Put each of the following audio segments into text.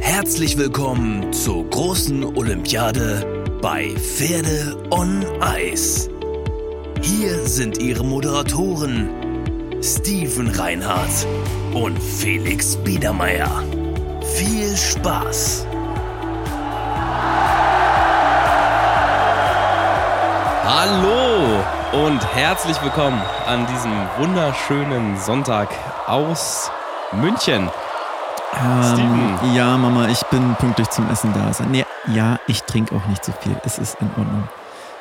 Herzlich willkommen zur großen Olympiade bei Pferde on Eis. Hier sind Ihre Moderatoren Steven Reinhardt und Felix Biedermeier. Viel Spaß! Hallo und herzlich willkommen an diesem wunderschönen Sonntag aus München. Ähm, ja, Mama, ich bin pünktlich zum Essen da. Nee, ja, ich trinke auch nicht so viel. Es ist in Ordnung.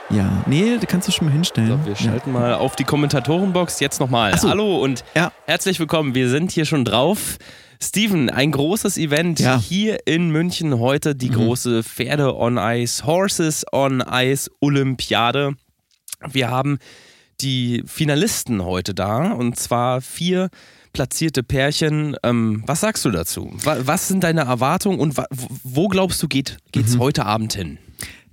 Ja, nee, da kannst du schon mal hinstellen. So, wir schalten ja. mal auf die Kommentatorenbox jetzt nochmal. So. Hallo und ja. herzlich willkommen. Wir sind hier schon drauf. Steven, ein großes Event ja. hier in München heute, die mhm. große Pferde on Ice, Horses on Ice Olympiade. Wir haben die Finalisten heute da und zwar vier platzierte Pärchen. Ähm, was sagst du dazu? Was sind deine Erwartungen und wo glaubst du geht es mhm. heute Abend hin?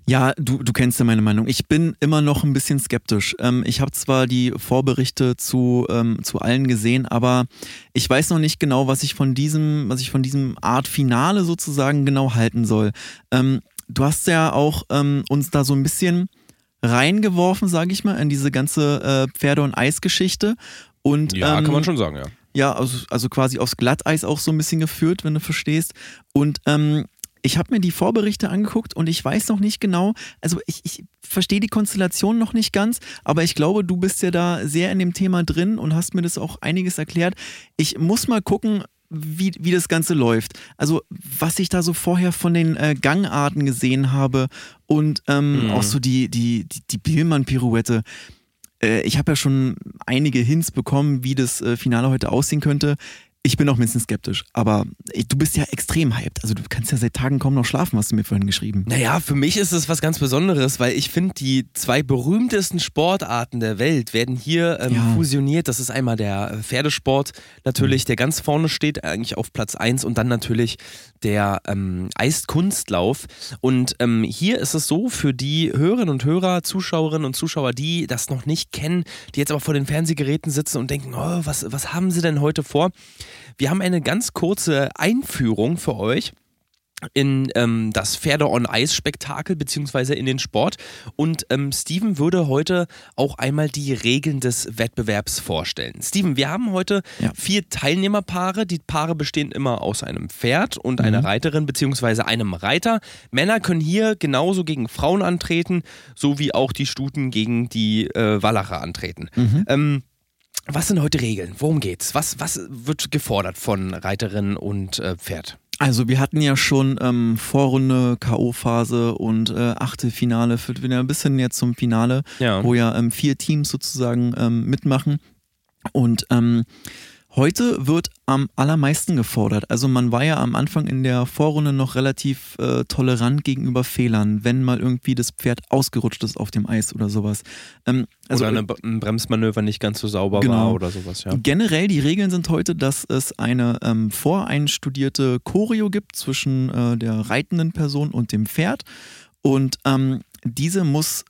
Ja, du, du kennst ja meine Meinung. Ich bin immer noch ein bisschen skeptisch. Ähm, ich habe zwar die Vorberichte zu, ähm, zu allen gesehen, aber ich weiß noch nicht genau, was ich von diesem, was ich von diesem Art Finale sozusagen genau halten soll. Ähm, du hast ja auch ähm, uns da so ein bisschen reingeworfen, sage ich mal, in diese ganze äh, Pferde- und Eisgeschichte. Und, ja, kann man ähm, schon sagen, ja. Ja, also, also quasi aufs Glatteis auch so ein bisschen geführt, wenn du verstehst. Und ähm, ich habe mir die Vorberichte angeguckt und ich weiß noch nicht genau, also ich, ich verstehe die Konstellation noch nicht ganz, aber ich glaube, du bist ja da sehr in dem Thema drin und hast mir das auch einiges erklärt. Ich muss mal gucken, wie, wie das Ganze läuft. Also, was ich da so vorher von den äh, Gangarten gesehen habe und ähm, mhm. auch so die, die, die, die Bielmann-Pirouette. Äh, ich habe ja schon einige Hints bekommen, wie das äh, Finale heute aussehen könnte. Ich bin auch ein bisschen skeptisch, aber du bist ja extrem hyped. Also du kannst ja seit Tagen kaum noch schlafen, hast du mir vorhin geschrieben. Naja, für mich ist es was ganz Besonderes, weil ich finde, die zwei berühmtesten Sportarten der Welt werden hier ähm, ja. fusioniert. Das ist einmal der Pferdesport natürlich, mhm. der ganz vorne steht, eigentlich auf Platz 1 und dann natürlich der ähm, Eiskunstlauf. Und ähm, hier ist es so, für die Hörerinnen und Hörer, Zuschauerinnen und Zuschauer, die das noch nicht kennen, die jetzt aber vor den Fernsehgeräten sitzen und denken, oh, was, was haben sie denn heute vor? Wir haben eine ganz kurze Einführung für euch in ähm, das Pferde on Eis Spektakel beziehungsweise in den Sport und ähm, Steven würde heute auch einmal die Regeln des Wettbewerbs vorstellen. Steven, wir haben heute ja. vier Teilnehmerpaare. Die Paare bestehen immer aus einem Pferd und mhm. einer Reiterin beziehungsweise einem Reiter. Männer können hier genauso gegen Frauen antreten, so wie auch die Stuten gegen die äh, Wallacher antreten. Mhm. Ähm, was sind heute Regeln? Worum geht's? Was, was wird gefordert von Reiterin und äh, Pferd? Also wir hatten ja schon ähm, Vorrunde, K.O.-Phase und äh, Achtelfinale, führt wieder ein bisschen jetzt zum Finale, ja. wo ja ähm, vier Teams sozusagen ähm, mitmachen. Und ähm, Heute wird am allermeisten gefordert. Also man war ja am Anfang in der Vorrunde noch relativ äh, tolerant gegenüber Fehlern, wenn mal irgendwie das Pferd ausgerutscht ist auf dem Eis oder sowas. Ähm, also, oder eine, ein Bremsmanöver nicht ganz so sauber genau. war oder sowas, ja. Generell die Regeln sind heute, dass es eine ähm, voreinstudierte Choreo gibt zwischen äh, der reitenden Person und dem Pferd. Und ähm, diese muss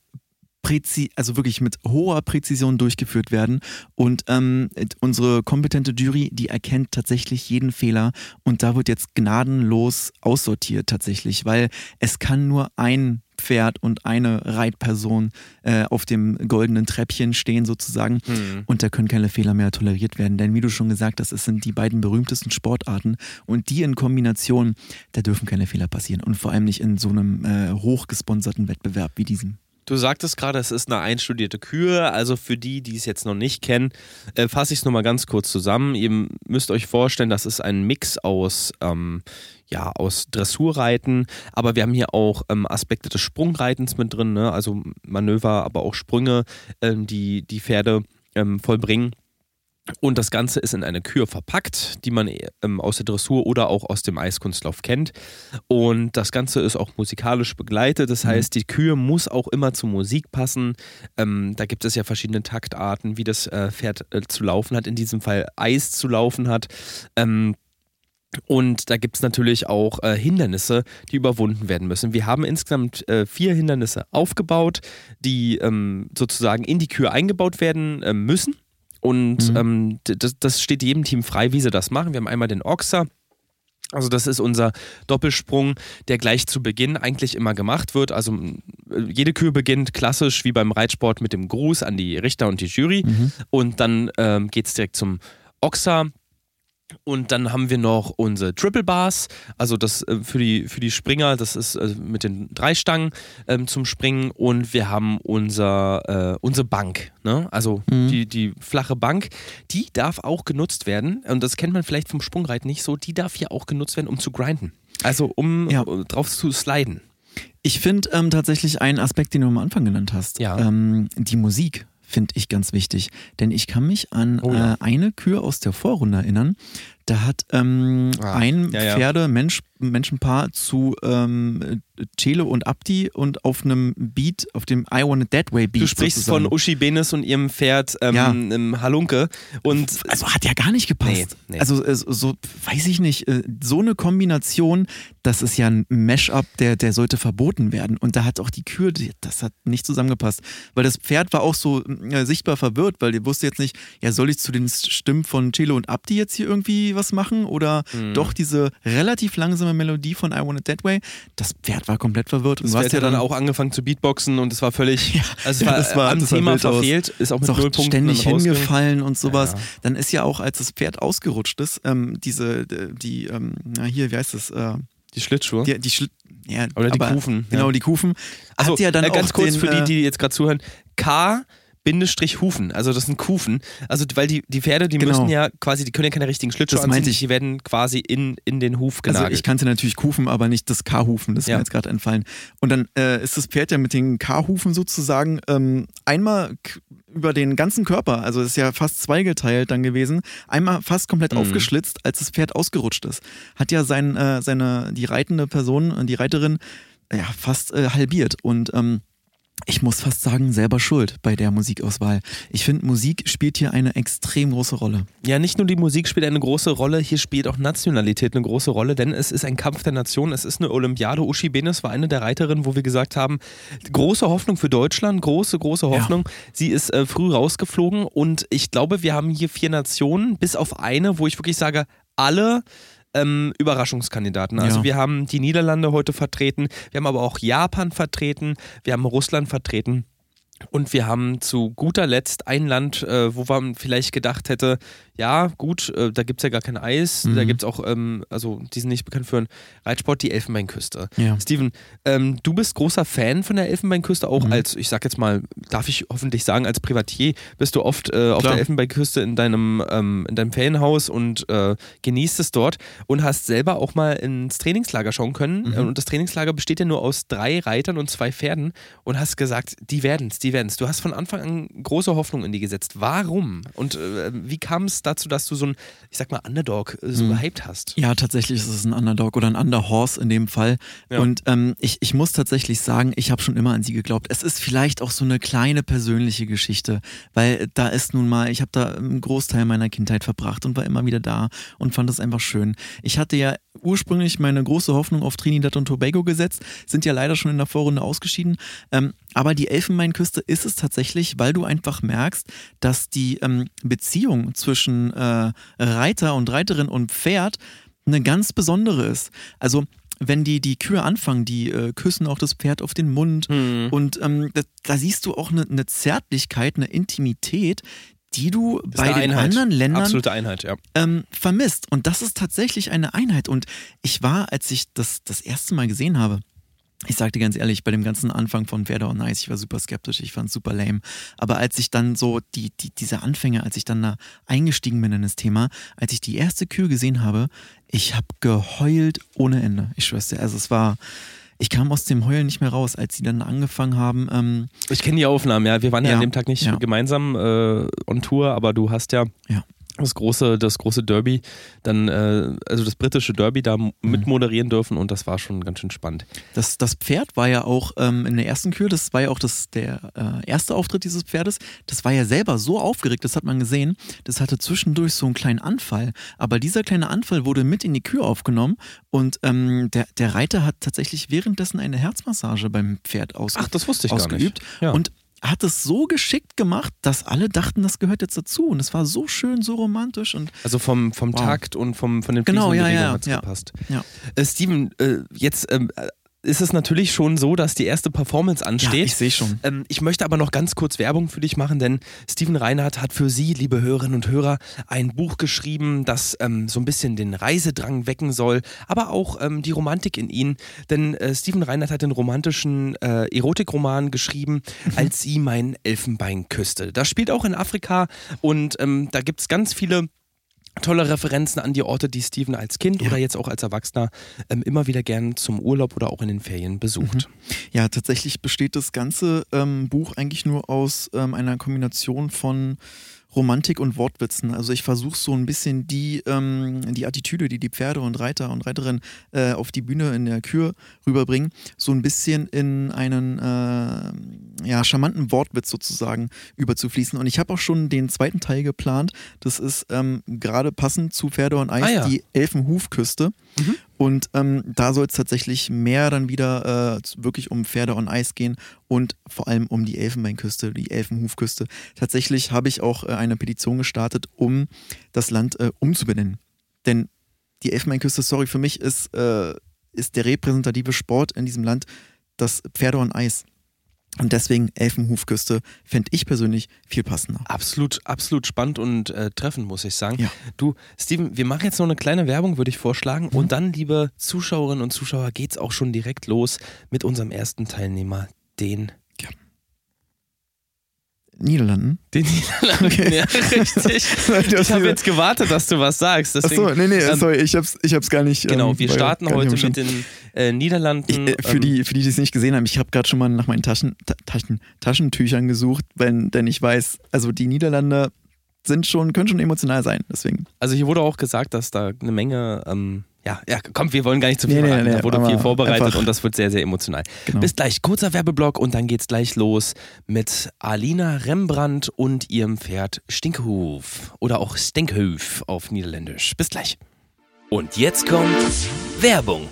präzi also wirklich mit hoher Präzision durchgeführt werden. Und ähm, unsere kompetente Jury, die erkennt tatsächlich jeden Fehler und da wird jetzt gnadenlos aussortiert tatsächlich, weil es kann nur ein Pferd und eine Reitperson äh, auf dem goldenen Treppchen stehen sozusagen mhm. und da können keine Fehler mehr toleriert werden. Denn wie du schon gesagt hast, es sind die beiden berühmtesten Sportarten und die in Kombination, da dürfen keine Fehler passieren und vor allem nicht in so einem äh, hochgesponserten Wettbewerb wie diesem. Du sagtest gerade, es ist eine einstudierte Kühe. Also für die, die es jetzt noch nicht kennen, äh, fasse ich es nochmal ganz kurz zusammen. Ihr müsst euch vorstellen, das ist ein Mix aus, ähm, ja, aus Dressurreiten, aber wir haben hier auch ähm, Aspekte des Sprungreitens mit drin, ne? also Manöver, aber auch Sprünge, ähm, die die Pferde ähm, vollbringen. Und das Ganze ist in eine Kür verpackt, die man ähm, aus der Dressur oder auch aus dem Eiskunstlauf kennt. Und das Ganze ist auch musikalisch begleitet. Das mhm. heißt, die Kür muss auch immer zur Musik passen. Ähm, da gibt es ja verschiedene Taktarten, wie das äh, Pferd äh, zu laufen hat. In diesem Fall Eis zu laufen hat. Ähm, und da gibt es natürlich auch äh, Hindernisse, die überwunden werden müssen. Wir haben insgesamt äh, vier Hindernisse aufgebaut, die ähm, sozusagen in die Kür eingebaut werden äh, müssen. Und mhm. ähm, das, das, steht jedem Team frei, wie sie das machen. Wir haben einmal den Oxer. Also das ist unser Doppelsprung, der gleich zu Beginn eigentlich immer gemacht wird. Also jede Kür beginnt klassisch wie beim Reitsport mit dem Gruß an die Richter und die Jury. Mhm. Und dann ähm, geht es direkt zum Oxer. Und dann haben wir noch unsere Triple Bars, also das äh, für, die, für die Springer, das ist äh, mit den drei Stangen ähm, zum Springen. Und wir haben unser, äh, unsere Bank, ne? also mhm. die, die flache Bank, die darf auch genutzt werden. Und das kennt man vielleicht vom Sprungreiten nicht so, die darf hier auch genutzt werden, um zu grinden. Also um ja. Äh, drauf zu sliden. Ich finde ähm, tatsächlich einen Aspekt, den du am Anfang genannt hast, ja. ähm, die Musik finde ich ganz wichtig. Denn ich kann mich an oh ja. äh, eine Kür aus der Vorrunde erinnern. Da hat ähm, ah, ein ja. Pferde-Mensch Menschenpaar zu ähm, Celo und Abdi und auf einem Beat, auf dem I Want It That Way Beat. Du sprichst sozusagen. von Uschi Benes und ihrem Pferd ähm, ja. im Halunke. Und also hat ja gar nicht gepasst. Nee, nee. Also äh, so, weiß ich nicht, äh, so eine Kombination, das ist ja ein Mash-up, der, der sollte verboten werden. Und da hat auch die Kür, das hat nicht zusammengepasst. Weil das Pferd war auch so äh, sichtbar verwirrt, weil die wusste jetzt nicht, ja, soll ich zu den Stimmen von Celo und Abdi jetzt hier irgendwie was machen? Oder mhm. doch diese relativ langsame Melodie von I Want It That Way. Das Pferd war komplett verwirrt. Und das Pferd hat dann auch angefangen zu Beatboxen und es war völlig, ja, also es war, das war am Thema verfehlt, ist auch mit ist Punkten ständig hingefallen und sowas. Ja. Dann ist ja auch, als das Pferd ausgerutscht ist, ähm, diese, die, ähm, na hier, wie heißt das? Äh, die Schlittschuhe? Die, die Schli ja, Oder die aber, Kufen. Genau, die Kufen. Also, ja dann äh, ganz kurz den, für die, die jetzt gerade zuhören. K Bindestrich Hufen. Also das sind Kufen. Also weil die, die Pferde, die genau. müssen ja quasi, die können ja keine richtigen Schlittschuhe das anziehen, ich. die werden quasi in, in den Huf genagelt. Also ich kannte natürlich Kufen, aber nicht das K-Hufen, das ist ja. mir jetzt gerade entfallen. Und dann äh, ist das Pferd ja mit den K-Hufen sozusagen ähm, einmal über den ganzen Körper, also es ist ja fast zweigeteilt dann gewesen, einmal fast komplett mhm. aufgeschlitzt, als das Pferd ausgerutscht ist. Hat ja sein, äh, seine, die reitende Person, die Reiterin, ja, fast äh, halbiert. Und ähm, ich muss fast sagen, selber schuld bei der Musikauswahl. Ich finde, Musik spielt hier eine extrem große Rolle. Ja, nicht nur die Musik spielt eine große Rolle, hier spielt auch Nationalität eine große Rolle, denn es ist ein Kampf der Nationen, es ist eine Olympiade. Uschi Benes war eine der Reiterinnen, wo wir gesagt haben, große Hoffnung für Deutschland, große, große Hoffnung. Ja. Sie ist äh, früh rausgeflogen und ich glaube, wir haben hier vier Nationen, bis auf eine, wo ich wirklich sage, alle ähm, Überraschungskandidaten. Also ja. wir haben die Niederlande heute vertreten, wir haben aber auch Japan vertreten, wir haben Russland vertreten. Und wir haben zu guter Letzt ein Land, äh, wo man vielleicht gedacht hätte, ja, gut, äh, da gibt es ja gar kein Eis. Mhm. Da gibt es auch, ähm, also die sind nicht bekannt für einen Reitsport, die Elfenbeinküste. Ja. Steven, ähm, du bist großer Fan von der Elfenbeinküste, auch mhm. als, ich sag jetzt mal, darf ich hoffentlich sagen, als Privatier bist du oft äh, auf der Elfenbeinküste in deinem, ähm, in deinem Ferienhaus und äh, genießt es dort und hast selber auch mal ins Trainingslager schauen können. Mhm. Und das Trainingslager besteht ja nur aus drei Reitern und zwei Pferden und hast gesagt, die werden es, die werden es. Du hast von Anfang an große Hoffnung in die gesetzt. Warum? Und äh, wie kam es dazu, dass du so ein, ich sag mal, Underdog äh, so mhm. gehypt hast. Ja, tatsächlich ist es ein Underdog oder ein Underhorse in dem Fall. Ja. Und ähm, ich, ich muss tatsächlich sagen, ich habe schon immer an sie geglaubt. Es ist vielleicht auch so eine kleine persönliche Geschichte, weil da ist nun mal, ich habe da einen Großteil meiner Kindheit verbracht und war immer wieder da und fand es einfach schön. Ich hatte ja ursprünglich meine große Hoffnung auf Trinidad und Tobago gesetzt, sind ja leider schon in der Vorrunde ausgeschieden. Ähm, aber die Elfenbeinküste ist es tatsächlich, weil du einfach merkst, dass die ähm, Beziehung zwischen äh, Reiter und Reiterin und Pferd eine ganz besondere ist. Also wenn die, die Kühe anfangen, die äh, küssen auch das Pferd auf den Mund mhm. und ähm, da, da, siehst du auch eine, eine Zärtlichkeit, eine Intimität, die du bei den Einheit. anderen Ländern Absolute Einheit, ja. ähm, vermisst. Und das ist tatsächlich eine Einheit. Und ich war, als ich das das erste Mal gesehen habe, ich sagte ganz ehrlich, bei dem ganzen Anfang von Werder und Nice, ich war super skeptisch, ich fand es super lame. Aber als ich dann so, die, die, diese Anfänge, als ich dann da eingestiegen bin in das Thema, als ich die erste Kühe gesehen habe, ich habe geheult ohne Ende. Ich schwör's dir. Also es war, ich kam aus dem Heulen nicht mehr raus, als sie dann angefangen haben. Ähm, ich kenne die Aufnahmen, ja. Wir waren ja, ja an dem Tag nicht ja. gemeinsam äh, on Tour, aber du hast ja, ja das große, das große Derby, dann, äh, also das britische Derby da mhm. mitmoderieren dürfen und das war schon ganz schön spannend. Das, das Pferd war ja auch ähm, in der ersten Kür, das war ja auch das, der äh, erste Auftritt dieses Pferdes, das war ja selber so aufgeregt, das hat man gesehen, das hatte zwischendurch so einen kleinen Anfall, aber dieser kleine Anfall wurde mit in die Kür aufgenommen und ähm, der, der Reiter hat tatsächlich währenddessen eine Herzmassage beim Pferd ausge Ach, das wusste ich ausgeübt gar nicht. Ja. und hat es so geschickt gemacht, dass alle dachten, das gehört jetzt dazu. Und es war so schön, so romantisch. Und also vom, vom wow. Takt und vom, von den genau, ja, ja, hat es ja. gepasst. Ja. Äh, Steven, äh, jetzt ähm, ist es natürlich schon so, dass die erste Performance ansteht. Ja, ich sehe schon. Ähm, ich möchte aber noch ganz kurz Werbung für dich machen, denn Steven Reinhardt hat für Sie, liebe Hörerinnen und Hörer, ein Buch geschrieben, das ähm, so ein bisschen den Reisedrang wecken soll, aber auch ähm, die Romantik in Ihnen. Denn äh, Steven Reinhardt hat den romantischen äh, Erotikroman geschrieben, mhm. als sie mein Elfenbein küsste. Das spielt auch in Afrika und ähm, da gibt es ganz viele tolle Referenzen an die Orte, die Steven als Kind ja. oder jetzt auch als Erwachsener ähm, immer wieder gern zum Urlaub oder auch in den Ferien besucht. Mhm. Ja, tatsächlich besteht das ganze ähm, Buch eigentlich nur aus ähm, einer Kombination von Romantik und Wortwitzen. Also ich versuche so ein bisschen die, ähm, die Attitüde, die die Pferde und Reiter und Reiterinnen äh, auf die Bühne in der Kür rüberbringen, so ein bisschen in einen äh, ja, charmanten Wortwitz sozusagen überzufließen. Und ich habe auch schon den zweiten Teil geplant. Das ist ähm, gerade passend zu Pferde und Eis, ah, ja. die Elfenhufküste. Mhm. Und ähm, da soll es tatsächlich mehr dann wieder äh, wirklich um Pferde on Eis gehen und vor allem um die Elfenbeinküste, die Elfenhufküste. Tatsächlich habe ich auch äh, eine Petition gestartet, um das Land äh, umzubenennen. Denn die Elfenbeinküste, sorry, für mich ist, äh, ist der repräsentative Sport in diesem Land das Pferde on Eis. Und deswegen Elfenhufküste fände ich persönlich viel passender. Absolut, absolut spannend und äh, treffend, muss ich sagen. Ja. Du, Steven, wir machen jetzt noch eine kleine Werbung, würde ich vorschlagen. Mhm. Und dann, liebe Zuschauerinnen und Zuschauer, geht es auch schon direkt los mit unserem ersten Teilnehmer, den Niederlanden? Den Niederlanden, okay. ja, richtig. ich habe jetzt gewartet, dass du was sagst. Deswegen, Achso, nee, nee, sorry, ich hab's, ich hab's gar nicht. Genau, ähm, wir starten heute mit den äh, Niederlanden. Ich, äh, für, ähm, die, für die, die es nicht gesehen haben, ich habe gerade schon mal nach meinen Taschen, Taschen, Taschentüchern gesucht, wenn, denn ich weiß, also die Niederländer sind schon, können schon emotional sein, deswegen. Also hier wurde auch gesagt, dass da eine Menge ähm, ja, ja, komm, wir wollen gar nicht zu viel nee, verraten. Nee, nee, da wurde viel vorbereitet und das wird sehr, sehr emotional. Genau. Bis gleich, kurzer Werbeblock und dann geht's gleich los mit Alina Rembrandt und ihrem Pferd Stinkhoof oder auch Stinkhoof auf Niederländisch. Bis gleich. Und jetzt kommt Werbung.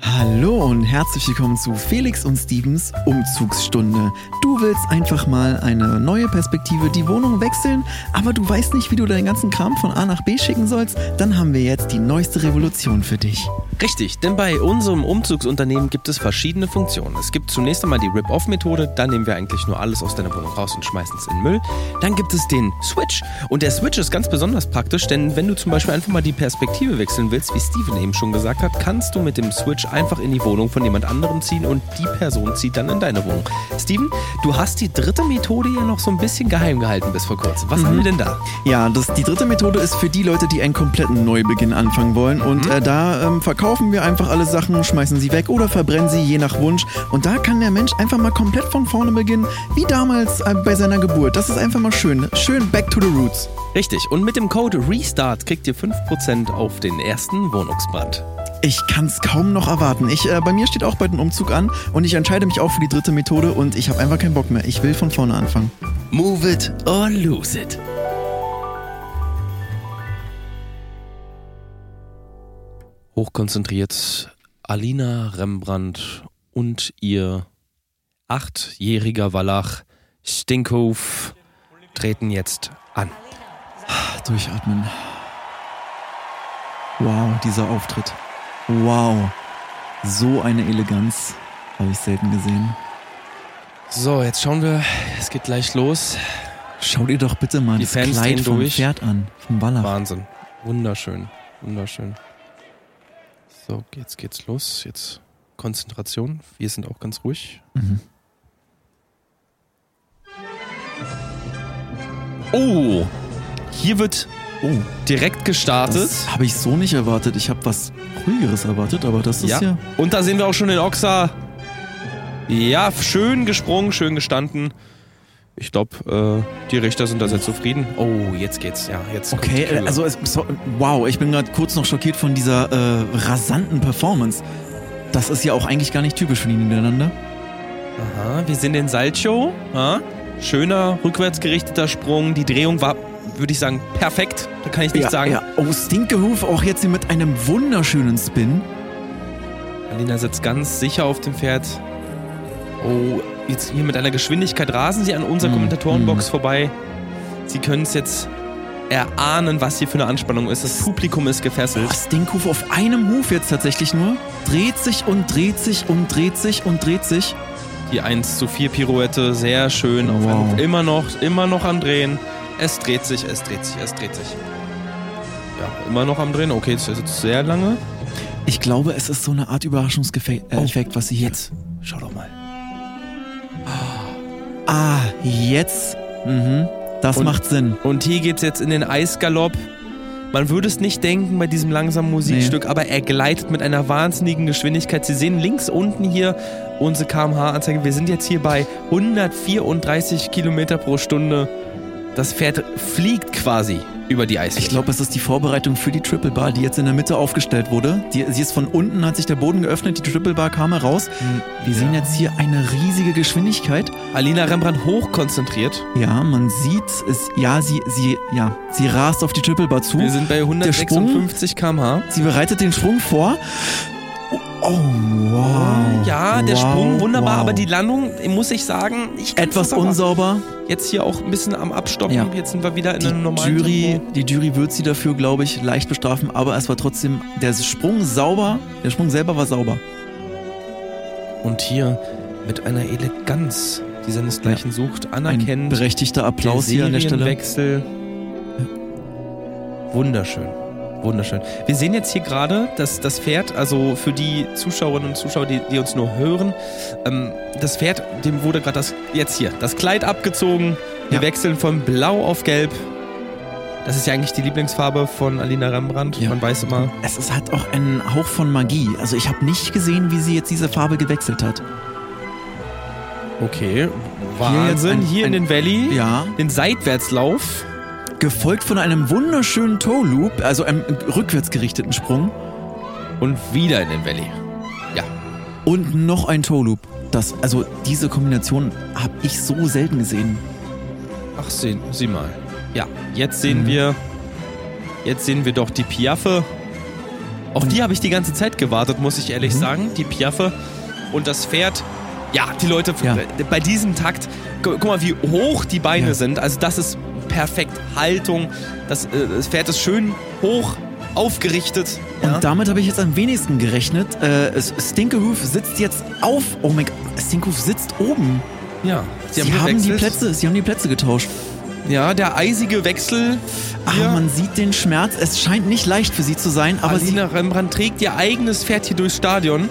Hallo und herzlich willkommen zu Felix und Stevens Umzugsstunde. Du willst einfach mal eine neue Perspektive, die Wohnung wechseln, aber du weißt nicht, wie du deinen ganzen Kram von A nach B schicken sollst? Dann haben wir jetzt die neueste Revolution für dich. Richtig, denn bei unserem Umzugsunternehmen gibt es verschiedene Funktionen. Es gibt zunächst einmal die Rip-Off-Methode, da nehmen wir eigentlich nur alles aus deiner Wohnung raus und schmeißen es in den Müll. Dann gibt es den Switch und der Switch ist ganz besonders praktisch, denn wenn du zum Beispiel einfach mal die Perspektive wechseln willst, wie Steven eben schon gesagt hat, kannst du mit dem Switch einfach in die Wohnung von jemand anderem ziehen und die Person zieht dann in deine Wohnung. Steven, du hast die dritte Methode ja noch so ein bisschen geheim gehalten bis vor kurzem. Was mhm. haben wir denn da? Ja, das, die dritte Methode ist für die Leute, die einen kompletten Neubeginn anfangen wollen. Und mhm. äh, da ähm, verkaufen wir einfach alle Sachen, schmeißen sie weg oder verbrennen sie, je nach Wunsch. Und da kann der Mensch einfach mal komplett von vorne beginnen, wie damals äh, bei seiner Geburt. Das ist einfach mal schön. Schön back to the roots. Richtig. Und mit dem Code RESTART kriegt ihr 5% auf den ersten Wohnungsbrand. Ich kann es kaum noch erwarten. Ich, äh, bei mir steht auch bald ein Umzug an und ich entscheide mich auch für die dritte Methode und ich habe einfach keinen Bock mehr. Ich will von vorne anfangen. Move it or lose it. Hochkonzentriert Alina Rembrandt und ihr achtjähriger Wallach Stinkhof treten jetzt an. Durchatmen. Wow, dieser Auftritt. Wow, so eine Eleganz habe ich selten gesehen. So, jetzt schauen wir, es geht gleich los. Schau dir doch bitte mal Die das Fans Kleid vom durch. Pferd an, vom Wallach. Wahnsinn, wunderschön, wunderschön. So, jetzt geht's los. Jetzt Konzentration. Wir sind auch ganz ruhig. Mhm. Oh, hier wird Oh, direkt gestartet. Das habe ich so nicht erwartet. Ich habe was ruhigeres erwartet, aber das ist ja. ja. Und da sehen wir auch schon den Oxa. Ja, schön gesprungen, schön gestanden. ich glaube, äh, die Richter sind da sehr zufrieden. Oh, jetzt geht's. Ja, jetzt. Okay, also es, so, wow, ich bin gerade kurz noch schockiert von dieser äh, rasanten Performance. Das ist ja auch eigentlich gar nicht typisch für die Niederlande. Aha, wir sind in Salcho. Ha? Schöner, rückwärtsgerichteter Sprung. Die Drehung war, würde ich sagen, perfekt. Da kann ich nichts ja, sagen. Ja. Oh, Stinkehoof auch jetzt hier mit einem wunderschönen Spin. Alina sitzt ganz sicher auf dem Pferd. Oh, jetzt hier mit einer Geschwindigkeit rasen sie an unserer mm, Kommentatorenbox mm. vorbei. Sie können es jetzt erahnen, was hier für eine Anspannung ist. Das Publikum ist gefesselt. Oh, Stinkhoof auf einem Huf jetzt tatsächlich nur. Dreht sich und dreht sich und dreht sich und dreht sich. Die 1 zu 4 Pirouette, sehr schön. Oh, wow. Immer noch, immer noch am Drehen. Es dreht sich, es dreht sich, es dreht sich. Ja, immer noch am Drehen. Okay, das ist jetzt sehr lange. Ich glaube, es ist so eine Art Überraschungseffekt, äh, oh, was sie. Jetzt, schau doch mal. Ah, jetzt. Mhm. Das und, macht Sinn. Und hier geht's jetzt in den Eisgalopp. Man würde es nicht denken bei diesem langsamen Musikstück, nee. aber er gleitet mit einer wahnsinnigen Geschwindigkeit. Sie sehen links unten hier unsere kmh-Anzeige. Wir sind jetzt hier bei 134 Kilometer pro Stunde. Das Pferd fliegt quasi über die Eisfläche. Ich glaube, es ist die Vorbereitung für die Triple Bar, die jetzt in der Mitte aufgestellt wurde. Die, sie ist von unten, hat sich der Boden geöffnet, die Triple Bar kam heraus. Hm, Wir ja. sehen jetzt hier eine riesige Geschwindigkeit. Alina Rembrandt hochkonzentriert. Ja, man sieht es. Ja, sie, sie, ja, sie rast auf die Triple Bar zu. Wir sind bei 156 km/h. Sie bereitet den Sprung vor. Oh, wow. Ja, der wow, Sprung wunderbar, wow. aber die Landung, muss ich sagen, ich etwas unsauber. Jetzt hier auch ein bisschen am Abstoppen. Ja. Jetzt sind wir wieder in die einem normalen Jury, Tempo. Die Jury wird sie dafür, glaube ich, leicht bestrafen, aber es war trotzdem der Sprung sauber. Der Sprung selber war sauber. Und hier mit einer Eleganz, die seinesgleichen ja. sucht, anerkennt. Ein berechtigter Applaus hier an der Stelle. Wechsel. Wunderschön. Wunderschön. Wir sehen jetzt hier gerade, dass das Pferd, also für die Zuschauerinnen und Zuschauer, die, die uns nur hören, ähm, das Pferd, dem wurde gerade das, jetzt hier, das Kleid abgezogen. Wir ja. wechseln von blau auf gelb. Das ist ja eigentlich die Lieblingsfarbe von Alina Rembrandt. Ja. Man weiß immer. Es ist halt auch ein Hauch von Magie. Also ich habe nicht gesehen, wie sie jetzt diese Farbe gewechselt hat. Okay, Wahnsinn. Hier, ein, hier in den Valley, ja. den Seitwärtslauf gefolgt von einem wunderschönen Toe Loop, also einem rückwärts gerichteten Sprung. Und wieder in den Valley. Ja. Und noch ein Toe Loop. Das, also diese Kombination habe ich so selten gesehen. Ach, sehen Sie mal. Ja, jetzt sehen mhm. wir, jetzt sehen wir doch die Piaffe. Auf die habe ich die ganze Zeit gewartet, muss ich ehrlich mhm. sagen. Die Piaffe und das Pferd. Ja, die Leute ja. bei diesem Takt, guck mal, wie hoch die Beine ja. sind. Also das ist perfekt. Haltung, das, äh, das Pferd ist schön hoch aufgerichtet. Und ja. damit habe ich jetzt am wenigsten gerechnet. Äh, Stinkehoof sitzt jetzt auf. Oh mein Gott, Stinkehoof sitzt oben. Ja, sie, haben, sie haben die Plätze, sie haben die Plätze getauscht. Ja, der eisige Wechsel. Ach, man sieht den Schmerz. Es scheint nicht leicht für sie zu sein, aber Alina Rembrandt trägt ihr eigenes Pferd hier durchs Stadion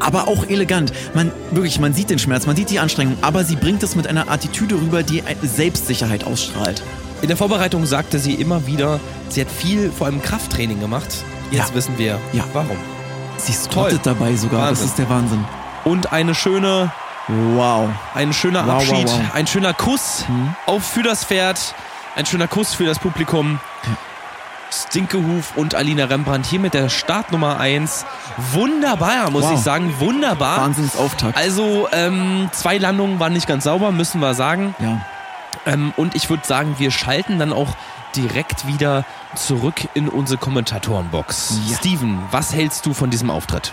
aber auch elegant. Man wirklich, man sieht den Schmerz, man sieht die Anstrengung, aber sie bringt es mit einer Attitüde rüber, die Selbstsicherheit ausstrahlt. In der Vorbereitung sagte sie immer wieder, sie hat viel vor allem Krafttraining gemacht. Jetzt ja. wissen wir, ja. warum. Sie spottet dabei sogar, Wahnsinn. das ist der Wahnsinn. Und eine schöne Wow. Ein schöner wow, Abschied, wow, wow. ein schöner Kuss mhm. auf für das Pferd, ein schöner Kuss für das Publikum. Stinkehuf und Alina Rembrandt hier mit der Startnummer 1. Wunderbar, muss wow. ich sagen. Wunderbar. Wahnsinnsauftakt. Also, ähm, zwei Landungen waren nicht ganz sauber, müssen wir sagen. Ja. Ähm, und ich würde sagen, wir schalten dann auch direkt wieder zurück in unsere Kommentatorenbox. Ja. Steven, was hältst du von diesem Auftritt?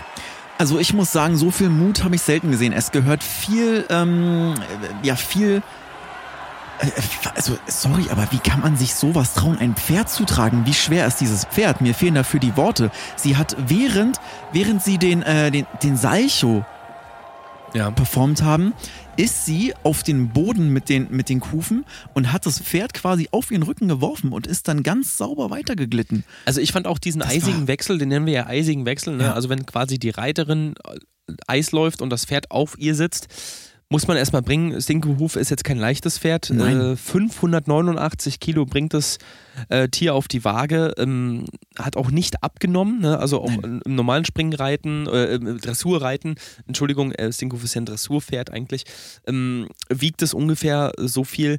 Also ich muss sagen, so viel Mut habe ich selten gesehen. Es gehört viel, ähm, ja, viel also, sorry, aber wie kann man sich sowas trauen, ein Pferd zu tragen? Wie schwer ist dieses Pferd? Mir fehlen dafür die Worte. Sie hat während, während sie den, äh, den, den Salcho ja. performt haben, ist sie auf den Boden mit den, mit den Kufen und hat das Pferd quasi auf ihren Rücken geworfen und ist dann ganz sauber weitergeglitten. Also ich fand auch diesen das eisigen Wechsel, den nennen wir ja eisigen Wechsel, ne? ja. also wenn quasi die Reiterin Eis läuft und das Pferd auf ihr sitzt, muss man erstmal bringen. Stinkehof ist jetzt kein leichtes Pferd. Äh, 589 Kilo bringt das äh, Tier auf die Waage. Ähm, hat auch nicht abgenommen. Ne? Also auch Nein. im normalen Springreiten, äh, Dressurreiten, Entschuldigung, äh, Stinkehof ist ja ein Dressurpferd eigentlich, ähm, wiegt es ungefähr so viel.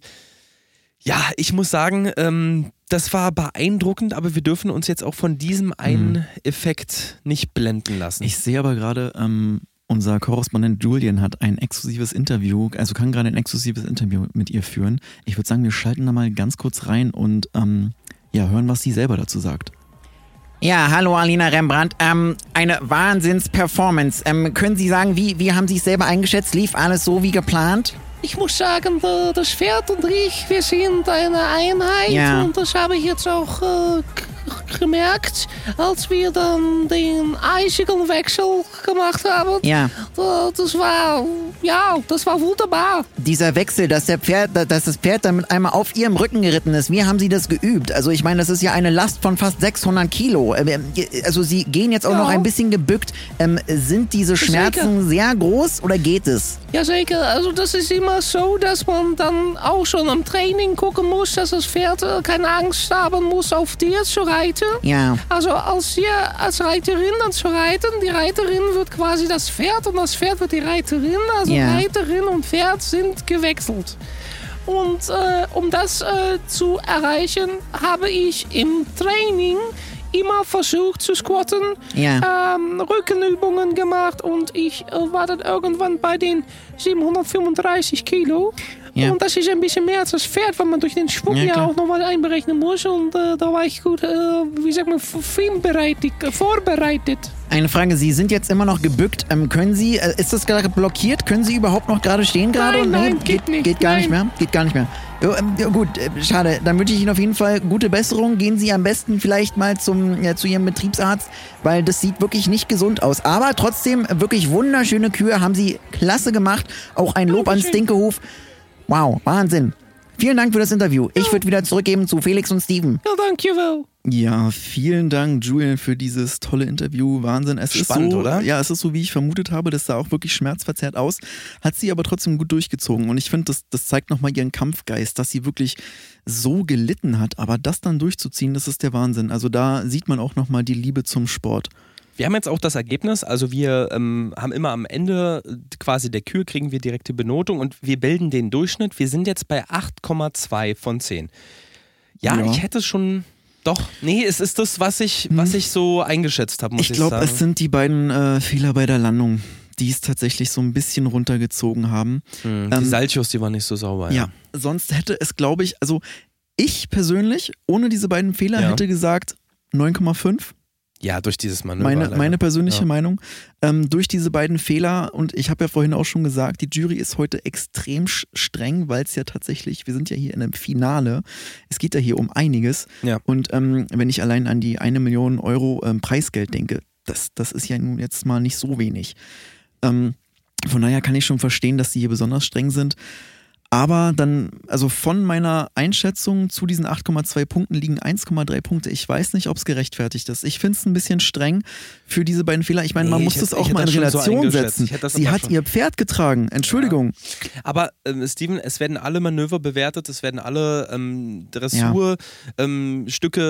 Ja, ich muss sagen, ähm, das war beeindruckend, aber wir dürfen uns jetzt auch von diesem einen mhm. Effekt nicht blenden lassen. Ich sehe aber gerade, ähm, unser Korrespondent Julian hat ein exklusives Interview, also kann gerade ein exklusives Interview mit ihr führen. Ich würde sagen, wir schalten da mal ganz kurz rein und ähm, ja, hören, was sie selber dazu sagt. Ja, hallo Alina Rembrandt. Ähm, eine Wahnsinns-Performance. Ähm, können Sie sagen, wie, wie haben Sie es selber eingeschätzt? Lief alles so wie geplant? Ich muss sagen, das Pferd und ich, wir sind eine Einheit. Ja. Und das habe ich jetzt auch äh, gemerkt, als wir dann den eisigen Wechsel gemacht haben. Ja. Das war, ja, das war wunderbar. Dieser Wechsel, dass, der Pferd, dass das Pferd dann mit einmal auf ihrem Rücken geritten ist, wie haben Sie das geübt? Also ich meine, das ist ja eine Last von fast 600 Kilo. Ähm, ähm, also Sie gehen jetzt auch ja. noch ein bisschen gebückt. Ähm, sind diese Schmerzen Sicher. sehr groß oder geht es? Ja, sicher. Also das ist immer so, dass man dann auch schon am Training gucken muss, dass das Pferd äh, keine Angst haben muss, auf dir zu reiten. Ja. Also als je als Reiterin dann zu reiten, die Reiterin wird quasi das Pferd und das Pferd wird die Reiterin. Also ja. Reiterin und Pferd sind gewechselt. Und äh, um das äh, zu erreichen, habe ich im Training immer versucht zu squatten, ja. ähm, Rückenübungen gemacht und ich äh, war dann irgendwann bei den 735 Kilo. Ja. Und das ist ein bisschen mehr als das Pferd, weil man durch den Schwung ja, ja auch noch was einberechnen muss. Und äh, da war ich gut, äh, wie sagt man, vorbereitet. Eine Frage, Sie sind jetzt immer noch gebückt. Ähm, können Sie, äh, ist das gerade blockiert? Können Sie überhaupt noch gerade stehen gerade? Nein, nein, geht, geht nicht. Geht gar nein. nicht mehr? Geht gar nicht mehr. Ja, ähm, gut, äh, schade. Dann wünsche ich Ihnen auf jeden Fall gute Besserung. Gehen Sie am besten vielleicht mal zum, ja, zu Ihrem Betriebsarzt, weil das sieht wirklich nicht gesund aus. Aber trotzdem wirklich wunderschöne Kühe haben Sie klasse gemacht. Auch ein Lob an Stinkehof. Wow, Wahnsinn. Vielen Dank für das Interview. Ich würde wieder zurückgeben zu Felix und Steven. Ja, danke, Will. Ja, vielen Dank, Julian, für dieses tolle Interview. Wahnsinn. Es Spannend, ist so, oder? Ja, es ist so, wie ich vermutet habe. Das sah auch wirklich schmerzverzerrt aus. Hat sie aber trotzdem gut durchgezogen. Und ich finde, das, das zeigt nochmal ihren Kampfgeist, dass sie wirklich so gelitten hat. Aber das dann durchzuziehen, das ist der Wahnsinn. Also da sieht man auch nochmal die Liebe zum Sport. Wir haben jetzt auch das Ergebnis, also wir ähm, haben immer am Ende quasi der Kür kriegen wir direkte Benotung und wir bilden den Durchschnitt. Wir sind jetzt bei 8,2 von 10. Ja, ja, ich hätte schon doch, nee, es ist das, was ich, was hm. ich so eingeschätzt habe, muss ich, ich glaube, es sind die beiden äh, Fehler bei der Landung, die es tatsächlich so ein bisschen runtergezogen haben. Die ähm, Salchos, die waren nicht so sauber. Ja, ja sonst hätte es, glaube ich, also ich persönlich, ohne diese beiden Fehler, ja. hätte gesagt 9,5. Ja, durch dieses Manöver. Meine, meine persönliche ja. Meinung. Ähm, durch diese beiden Fehler, und ich habe ja vorhin auch schon gesagt, die Jury ist heute extrem streng, weil es ja tatsächlich, wir sind ja hier in einem Finale. Es geht ja hier um einiges. Ja. Und ähm, wenn ich allein an die eine Million Euro ähm, Preisgeld denke, das, das ist ja nun jetzt mal nicht so wenig. Ähm, von daher kann ich schon verstehen, dass die hier besonders streng sind. Aber dann, also von meiner Einschätzung zu diesen 8,2 Punkten liegen 1,3 Punkte. Ich weiß nicht, ob es gerechtfertigt ist. Ich finde es ein bisschen streng für diese beiden Fehler. Ich meine, man nee, muss das auch mal in Relation so setzen. Sie hat schon. ihr Pferd getragen. Entschuldigung. Ja. Aber ähm, Steven, es werden alle Manöver bewertet, es werden alle ähm, Dressurstücke ja.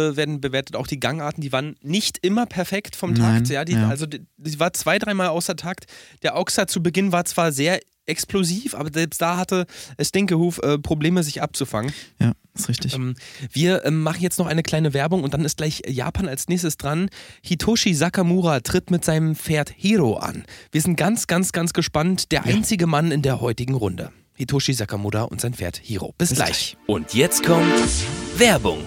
ähm, werden bewertet, auch die Gangarten, die waren nicht immer perfekt vom Takt. Nein, ja, die, ja. Also die, die war zwei, dreimal außer Takt. Der Ochser zu Beginn war zwar sehr explosiv, aber selbst da hatte Stinkehoof äh, Probleme, sich abzufangen. Ja, ist richtig. Ähm, wir ähm, machen jetzt noch eine kleine Werbung und dann ist gleich Japan als nächstes dran. Hitoshi Sakamura tritt mit seinem Pferd Hiro an. Wir sind ganz, ganz, ganz gespannt. Der ja. einzige Mann in der heutigen Runde. Hitoshi Sakamura und sein Pferd Hiro. Bis, Bis gleich. gleich. Und jetzt kommt Werbung.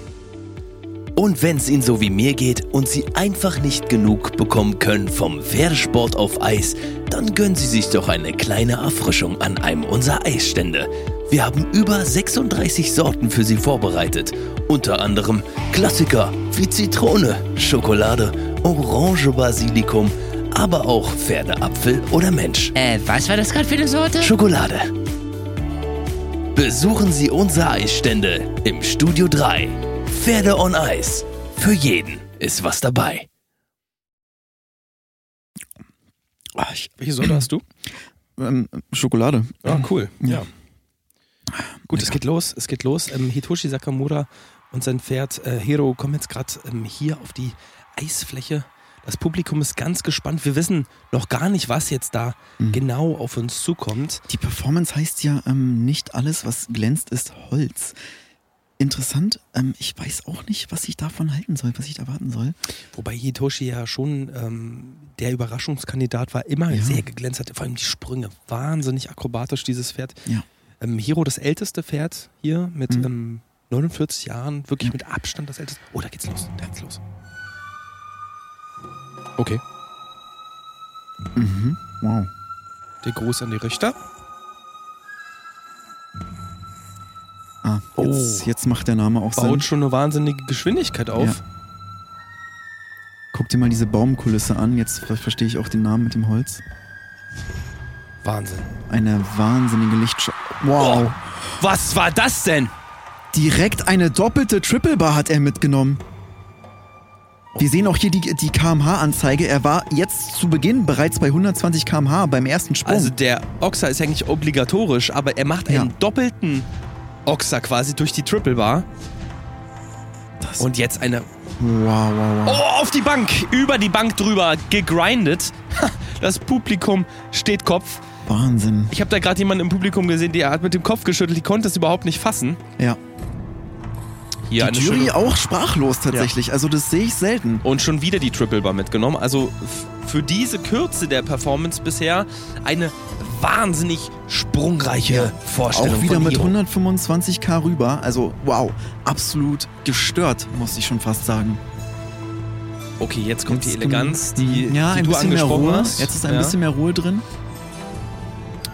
Und wenn es Ihnen so wie mir geht und Sie einfach nicht genug bekommen können vom Pferdesport auf Eis, dann gönnen Sie sich doch eine kleine Erfrischung an einem unserer Eisstände. Wir haben über 36 Sorten für Sie vorbereitet. Unter anderem Klassiker wie Zitrone, Schokolade, Orange Basilikum, aber auch Pferdeapfel oder Mensch. Äh, was war das gerade für eine Sorte? Schokolade. Besuchen Sie unsere Eisstände im Studio 3. Pferde on Eis. Für jeden ist was dabei. Ach, ich, welche Sorte hast du? ähm, Schokolade. Ah, cool. Ja. Ja. Gut, es geht los. Es geht los. Ähm, Hitoshi Sakamura und sein Pferd äh, Hiro kommen jetzt gerade ähm, hier auf die Eisfläche. Das Publikum ist ganz gespannt. Wir wissen noch gar nicht, was jetzt da genau auf uns zukommt. Die Performance heißt ja, ähm, nicht alles, was glänzt, ist Holz. Interessant, ähm, ich weiß auch nicht, was ich davon halten soll, was ich erwarten soll. Wobei Hitoshi ja schon ähm, der Überraschungskandidat war, immer Ja. sehr geglänzt hat. Vor allem die Sprünge. Wahnsinnig akrobatisch, dieses Pferd. Ja. Ähm, Hiro, das älteste Pferd hier mit Mhm. ähm, 49 Jahren, wirklich Ja. mit Abstand das älteste. Oh, da geht's los. Da geht's los. Okay. Mhm. Wow. Der Gruß an die Richter. Ah, jetzt, Oh. jetzt macht der Name auch Sinn. Baut schon eine wahnsinnige Geschwindigkeit auf. Ja. Guck dir mal diese Baumkulisse an. Jetzt ver verstehe ich auch den Namen mit dem Holz. Wahnsinn. Eine wahnsinnige Lichtschau. Wow. Was war das denn? Direkt eine doppelte Triple Bar hat er mitgenommen. Wir sehen auch hier die, die kmh-Anzeige. Er war jetzt zu Beginn bereits bei 120 kmh beim ersten Sprung. Also der Oxer ist eigentlich obligatorisch, aber er macht einen Ja. doppelten Oxer quasi durch die Triple Bar. Das- Und jetzt eine wow, wow, wow. Oh, auf die Bank, über die Bank drüber gegrindet. Das Publikum steht Kopf. Wahnsinn. Ich habe da gerade jemanden im Publikum gesehen, der hat mit dem Kopf geschüttelt, die konnte es überhaupt nicht fassen. Ja. Hier die Jury auch sprachlos tatsächlich. Also das sehe ich selten. und schon wieder die Triple Bar mitgenommen. Also für diese Kürze der Performance bisher eine wahnsinnig sprungreiche Vorstellung Auch wieder mit Hiro. 125k rüber. Also wow, absolut gestört, muss ich schon fast sagen. Okay, jetzt kommt die Jetzt, Eleganz, die, ja, die ein du bisschen mehr angesprochen Ruhe. hast. Jetzt ist ein Ja. bisschen mehr Ruhe drin.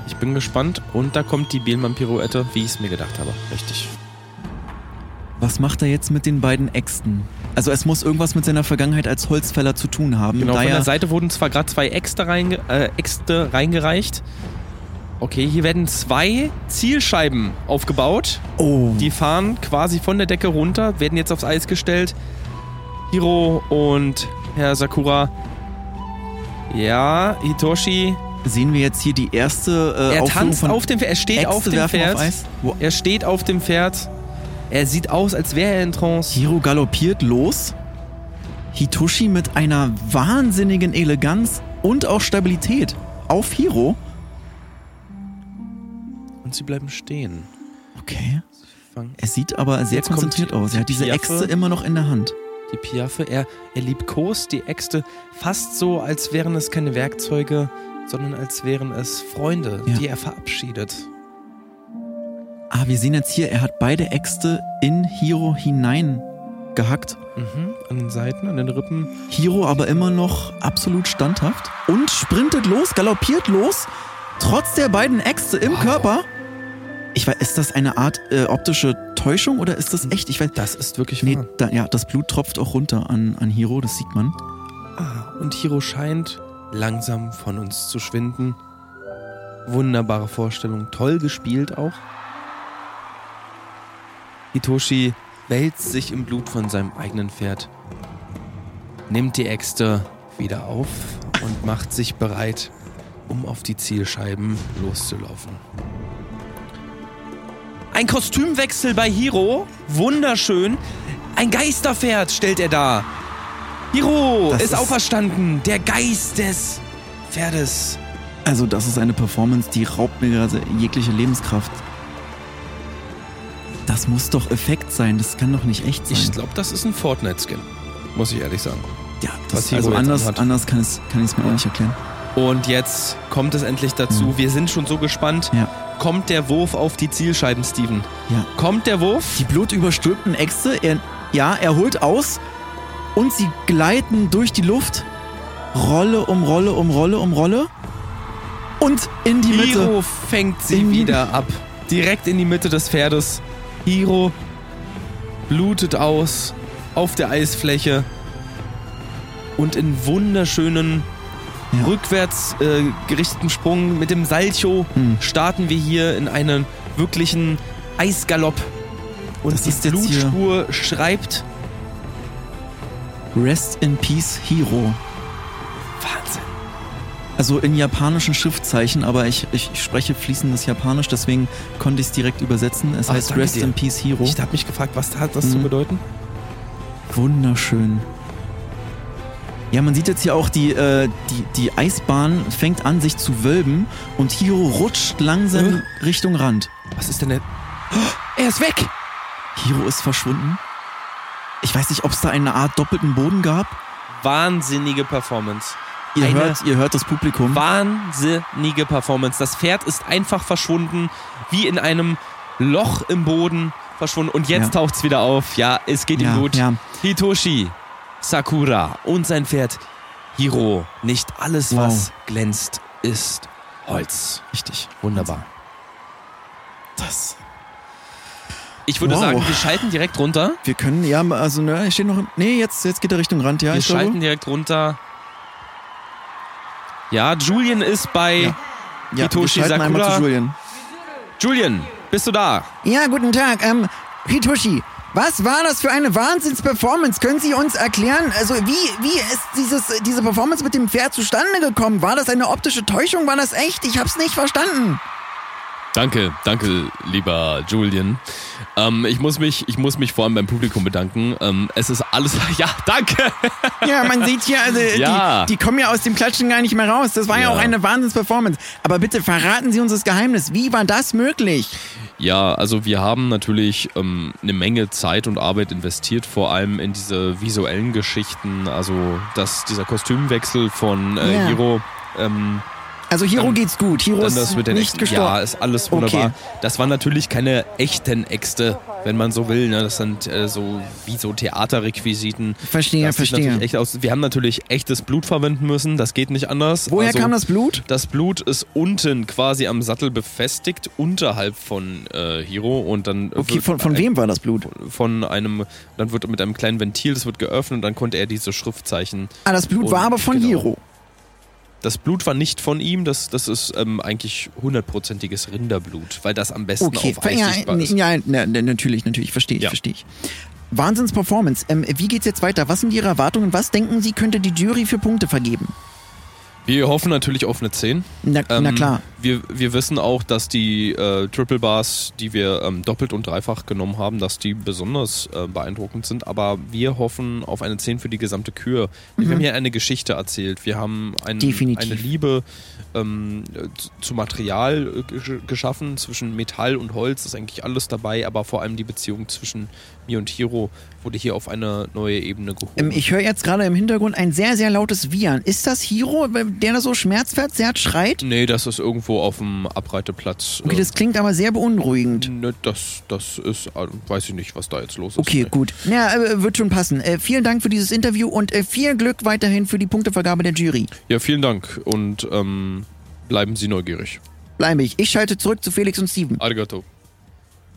Ich bin gespannt. Und da kommt die Bielmann-Pirouette, wie ich es mir gedacht habe. Richtig. Was macht er jetzt mit den beiden Äxten? Also es muss irgendwas mit seiner Vergangenheit als Holzfäller zu tun haben. Genau, von er, der Seite wurden zwar gerade zwei Äxte, reinge äh, Äxte reingereicht. Okay, hier werden zwei Zielscheiben aufgebaut. oh, Die fahren quasi von der Decke runter, werden jetzt aufs Eis gestellt. Hiro und Herr Sakura. Ja, Hitoshi. sehen wir jetzt hier die erste äh, Er tanzt von auf dem Pferd. Er steht Äxte auf dem Pferd. Auf Er steht auf dem Pferd. Er sieht aus, als wäre er in Trance. Hiro galoppiert los. Hitoshi mit einer wahnsinnigen Eleganz und auch Stabilität auf Hiro. Und sie bleiben stehen. Okay. Er sieht aber sehr Jetzt konzentriert aus. Er hat die diese Piaffe. Äxte immer noch in der Hand. die Piaffe. Er, er liebkost die Äxte fast so, als wären es keine Werkzeuge, sondern als wären es Freunde, Ja. die er verabschiedet. Ah, wir sehen jetzt hier, er hat beide Äxte in Hiro hinein gehackt. Mhm. An den Seiten, an den Rippen. Hiro aber immer noch absolut standhaft und sprintet los, galoppiert los, trotz der beiden Äxte im Wow. Körper. Ich weiß, ist das eine Art äh, optische Täuschung oder ist das echt? Ich weiß. Das ist wirklich Nee, wahr. da, ja, das Blut tropft auch runter an, an Hiro, das sieht man. Ah, und Hiro scheint langsam von uns zu schwinden. Wunderbare Vorstellung, toll gespielt auch. Hitoshi wälzt sich im Blut von seinem eigenen Pferd, nimmt die Äxte wieder auf und macht sich bereit, um auf die Zielscheiben loszulaufen. Ein Kostümwechsel bei Hiro, wunderschön. Ein Geisterpferd stellt er dar. Hiro ist, ist- auferstanden, der Geist des Pferdes. Also, das ist eine Performance, die raubt mir gerade jegliche Lebenskraft. Das muss doch Effekt sein, das kann doch nicht echt sein. Ich glaube, das ist ein Fortnite-Skin, muss ich ehrlich sagen. ja, das, Hiro also anders, anders kann ich es mir auch nicht erklären. Und jetzt kommt es endlich dazu. Mhm. Wir sind schon so gespannt. Ja. Kommt der Wurf auf die Zielscheiben, Steven? Ja. Kommt der Wurf? Die blutüberströmten Äxte, er, ja, er holt aus und sie gleiten durch die Luft. Rolle um Rolle um Rolle um Rolle. Und in die Mitte. Hiro fängt sie In wieder ab. Direkt in die Mitte des Pferdes. Hiro blutet aus auf der Eisfläche und in wunderschönen Ja. rückwärts äh, gerichteten Sprung mit dem Salcho Hm. starten wir hier in einen wirklichen Eisgalopp. Und Das die Blutspur schreibt Rest in Peace Hero. Wahnsinn. Also in japanischen Schriftzeichen, aber ich, ich spreche fließendes Japanisch, deswegen konnte ich es direkt übersetzen. Es Ach, heißt Rest dir. in Peace Hero. Ich habe mich gefragt, was hat das zu Mhm. bedeuten? Wunderschön. Ja, man sieht jetzt hier auch, die, äh, die, die Eisbahn fängt an, sich zu wölben und Hiro rutscht langsam Richtung Rand. Was ist denn der... Er ist weg! Hiro ist verschwunden. Ich weiß nicht, ob es da eine Art doppelten Boden gab. Wahnsinnige Performance. Ihr, hört, ihr hört das Publikum. Wahnsinnige Performance. Das Pferd ist einfach verschwunden, wie in einem Loch im Boden verschwunden. Und jetzt Ja. taucht's wieder auf. Ja, es geht Ja, ihm gut. ja. Hitoshi, Sakura und sein Pferd Hiro. Nicht alles, Wow. was glänzt, ist Holz. Richtig. Wunderbar. Das. Ich würde Wow. sagen, wir schalten direkt runter. Wir können, ja, also, ne, ich stehe noch. Nee, jetzt, jetzt geht er Richtung Rand, ja, wir ich glaube. schalten direkt runter. Ja, Julian ist bei Ja. Ja, Hitoshi Sakura. zu Julian. Julian, bist du da? Ja, guten Tag. Ähm, Hitoshi, was war das für eine Wahnsinns-Performance? Können Sie uns erklären, also wie, wie ist dieses, diese Performance mit dem Pferd zustande gekommen? War das eine optische Täuschung? War das echt? Ich hab's nicht verstanden. Danke, danke, lieber Julian. Ähm, ich, muss mich, ich muss mich vor allem beim Publikum bedanken. Ähm, es ist alles. Ja, danke! Ja, man sieht hier, also Ja. die, die kommen ja aus dem Klatschen gar nicht mehr raus. Das war ja, Ja. auch eine Wahnsinns-Performance. Aber bitte verraten Sie uns das Geheimnis. Wie war das möglich? Ja, also wir haben natürlich ähm, eine Menge Zeit und Arbeit investiert, vor allem in diese visuellen Geschichten. Also dass dieser Kostümwechsel von äh, Ja. Hiro. Ähm, Also Hiro geht's gut. Hiro ist das mit den nicht Äxten. gestorben. Ja, ist alles wunderbar. Okay. Das waren natürlich keine echten Äxte, wenn man so will. Ne? Das sind äh, so wie so Theaterrequisiten. Verstehe, das verstehe. echt aus. Wir haben natürlich echtes Blut verwenden müssen. Das geht nicht anders. Woher Also, kam das Blut? Das Blut ist unten quasi am Sattel befestigt, unterhalb von äh, Hiro und dann Okay, von, von wem war das Blut? Von einem, dann wird mit einem kleinen Ventil, das wird geöffnet und dann konnte er diese Schriftzeichen. Ah, das Blut Und- war aber von genau. Hiro. Das Blut war nicht von ihm, das, das ist ähm, eigentlich hundertprozentiges Rinderblut, weil das am besten Okay, auf Eis ja, sichtbar ist. ja, na, na, natürlich, natürlich, verstehe ich, Ja. verstehe ich. Wahnsinns-Performance. Ähm, wie geht's jetzt weiter? Was sind Ihre Erwartungen? Was denken Sie, könnte die Jury für Punkte vergeben? Wir hoffen natürlich auf eine 10. Na, na Ähm, klar. Wir, wir wissen auch, dass die äh, Triple Bars, die wir ähm, doppelt und dreifach genommen haben, dass die besonders äh, beeindruckend sind. Aber wir hoffen auf eine 10 für die gesamte Kür. Wir haben hier eine Geschichte erzählt. Wir haben ein, Mhm. Eine Liebe ähm, äh, zu- Material äh, gesch- geschaffen, zwischen Metall und Holz. ist eigentlich alles dabei, aber vor allem die Beziehung zwischen mir und Hiro wurde hier auf eine neue Ebene gehoben. Ähm, ich höre jetzt gerade im Hintergrund ein sehr, sehr lautes Wiehern. Ist das Hiro, der da so schmerzverzerrt schreit? nee, das ist irgendwo auf dem Abreiteplatz. Okay, das klingt aber sehr beunruhigend. Ne, das, das ist, äh, weiß ich nicht, was da jetzt los ist. Okay, Nee. gut. Ja, äh, wird schon passen. Äh, vielen Dank für dieses Interview und äh, viel Glück weiterhin für die Punktevergabe der Jury. Ja, vielen Dank und ähm, bleiben Sie neugierig. Bleibe ich. Ich schalte zurück zu Felix und Steven. Arigato.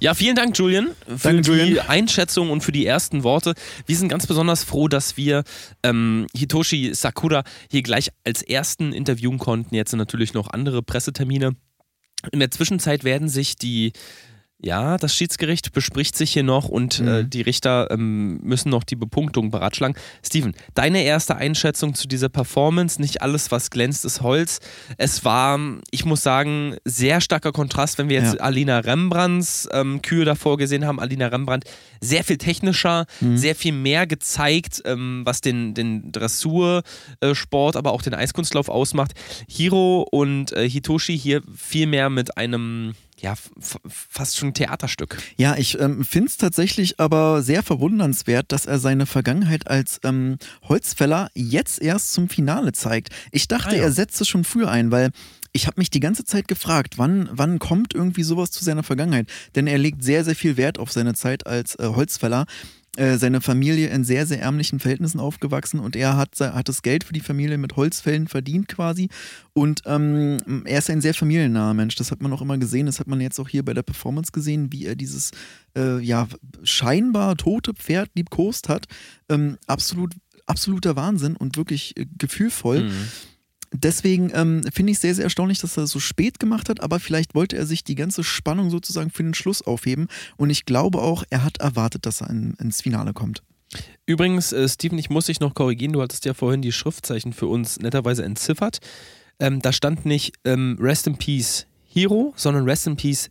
Ja, vielen Dank, Julian, für Danke, die Julian. Einschätzung und für die ersten Worte. Wir sind ganz besonders froh, dass wir ähm, Hitoshi Sakura hier gleich als ersten interviewen konnten. Jetzt sind natürlich noch andere Pressetermine. In der Zwischenzeit werden sich die, ja, das Schiedsgericht bespricht sich hier noch und äh, die Richter ähm, müssen noch die Bepunktung beratschlagen. Steven, deine erste Einschätzung zu dieser Performance, nicht alles, was glänzt, ist Holz. Es war, ich muss sagen, sehr starker Kontrast, wenn wir jetzt Ja. Alina Rembrandts ähm, Kühe davor gesehen haben. Alina Rembrandt sehr viel technischer, sehr viel mehr gezeigt, ähm, was den, den Dressursport, aber auch den Eiskunstlauf ausmacht. Hiro und äh, Hitoshi hier viel mehr mit einem, ja, fast schon Theaterstück. Ja, ich ähm, finde es tatsächlich aber sehr verwundernswert, dass er seine Vergangenheit als ähm, Holzfäller jetzt erst zum Finale zeigt. Ich dachte, Ah, ja. er setze schon früh ein, weil ich habe mich die ganze Zeit gefragt, wann, wann kommt irgendwie sowas zu seiner Vergangenheit? Denn er legt sehr, sehr viel Wert auf seine Zeit als äh, Holzfäller. Äh, seine Familie in sehr, sehr ärmlichen Verhältnissen aufgewachsen und er hat, hat das Geld für die Familie mit Holzfällen verdient quasi. Und ähm, er ist ein sehr familiennaher Mensch. Das hat man auch immer gesehen. Das hat man jetzt auch hier bei der Performance gesehen, wie er dieses äh, ja, scheinbar tote Pferd liebkost hat. Ähm, absolut, absoluter Wahnsinn und wirklich äh, gefühlvoll. Mhm. Deswegen ähm, finde ich es sehr, sehr erstaunlich, dass er das so spät gemacht hat, aber vielleicht wollte er sich die ganze Spannung sozusagen für den Schluss aufheben. Und ich glaube auch, er hat erwartet, dass er in, ins Finale kommt. Übrigens, äh, Steven, ich muss dich noch korrigieren. Du hattest ja vorhin die Schriftzeichen für uns netterweise entziffert. ähm, da stand nicht ähm, Rest in Peace Hiro, sondern Rest in Peace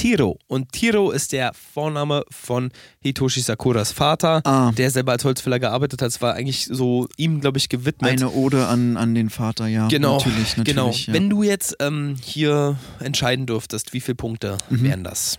Tiro. Und Tiro ist der Vorname von Hitoshi Sakuras Vater, Ah. der selber als Holzfäller gearbeitet hat. Es war eigentlich so ihm, glaube ich, gewidmet. Eine Ode an, an den Vater, ja. Genau, natürlich, natürlich. genau. Ja. Wenn du jetzt ähm, hier entscheiden dürftest, wie viele Punkte Mhm. wären das?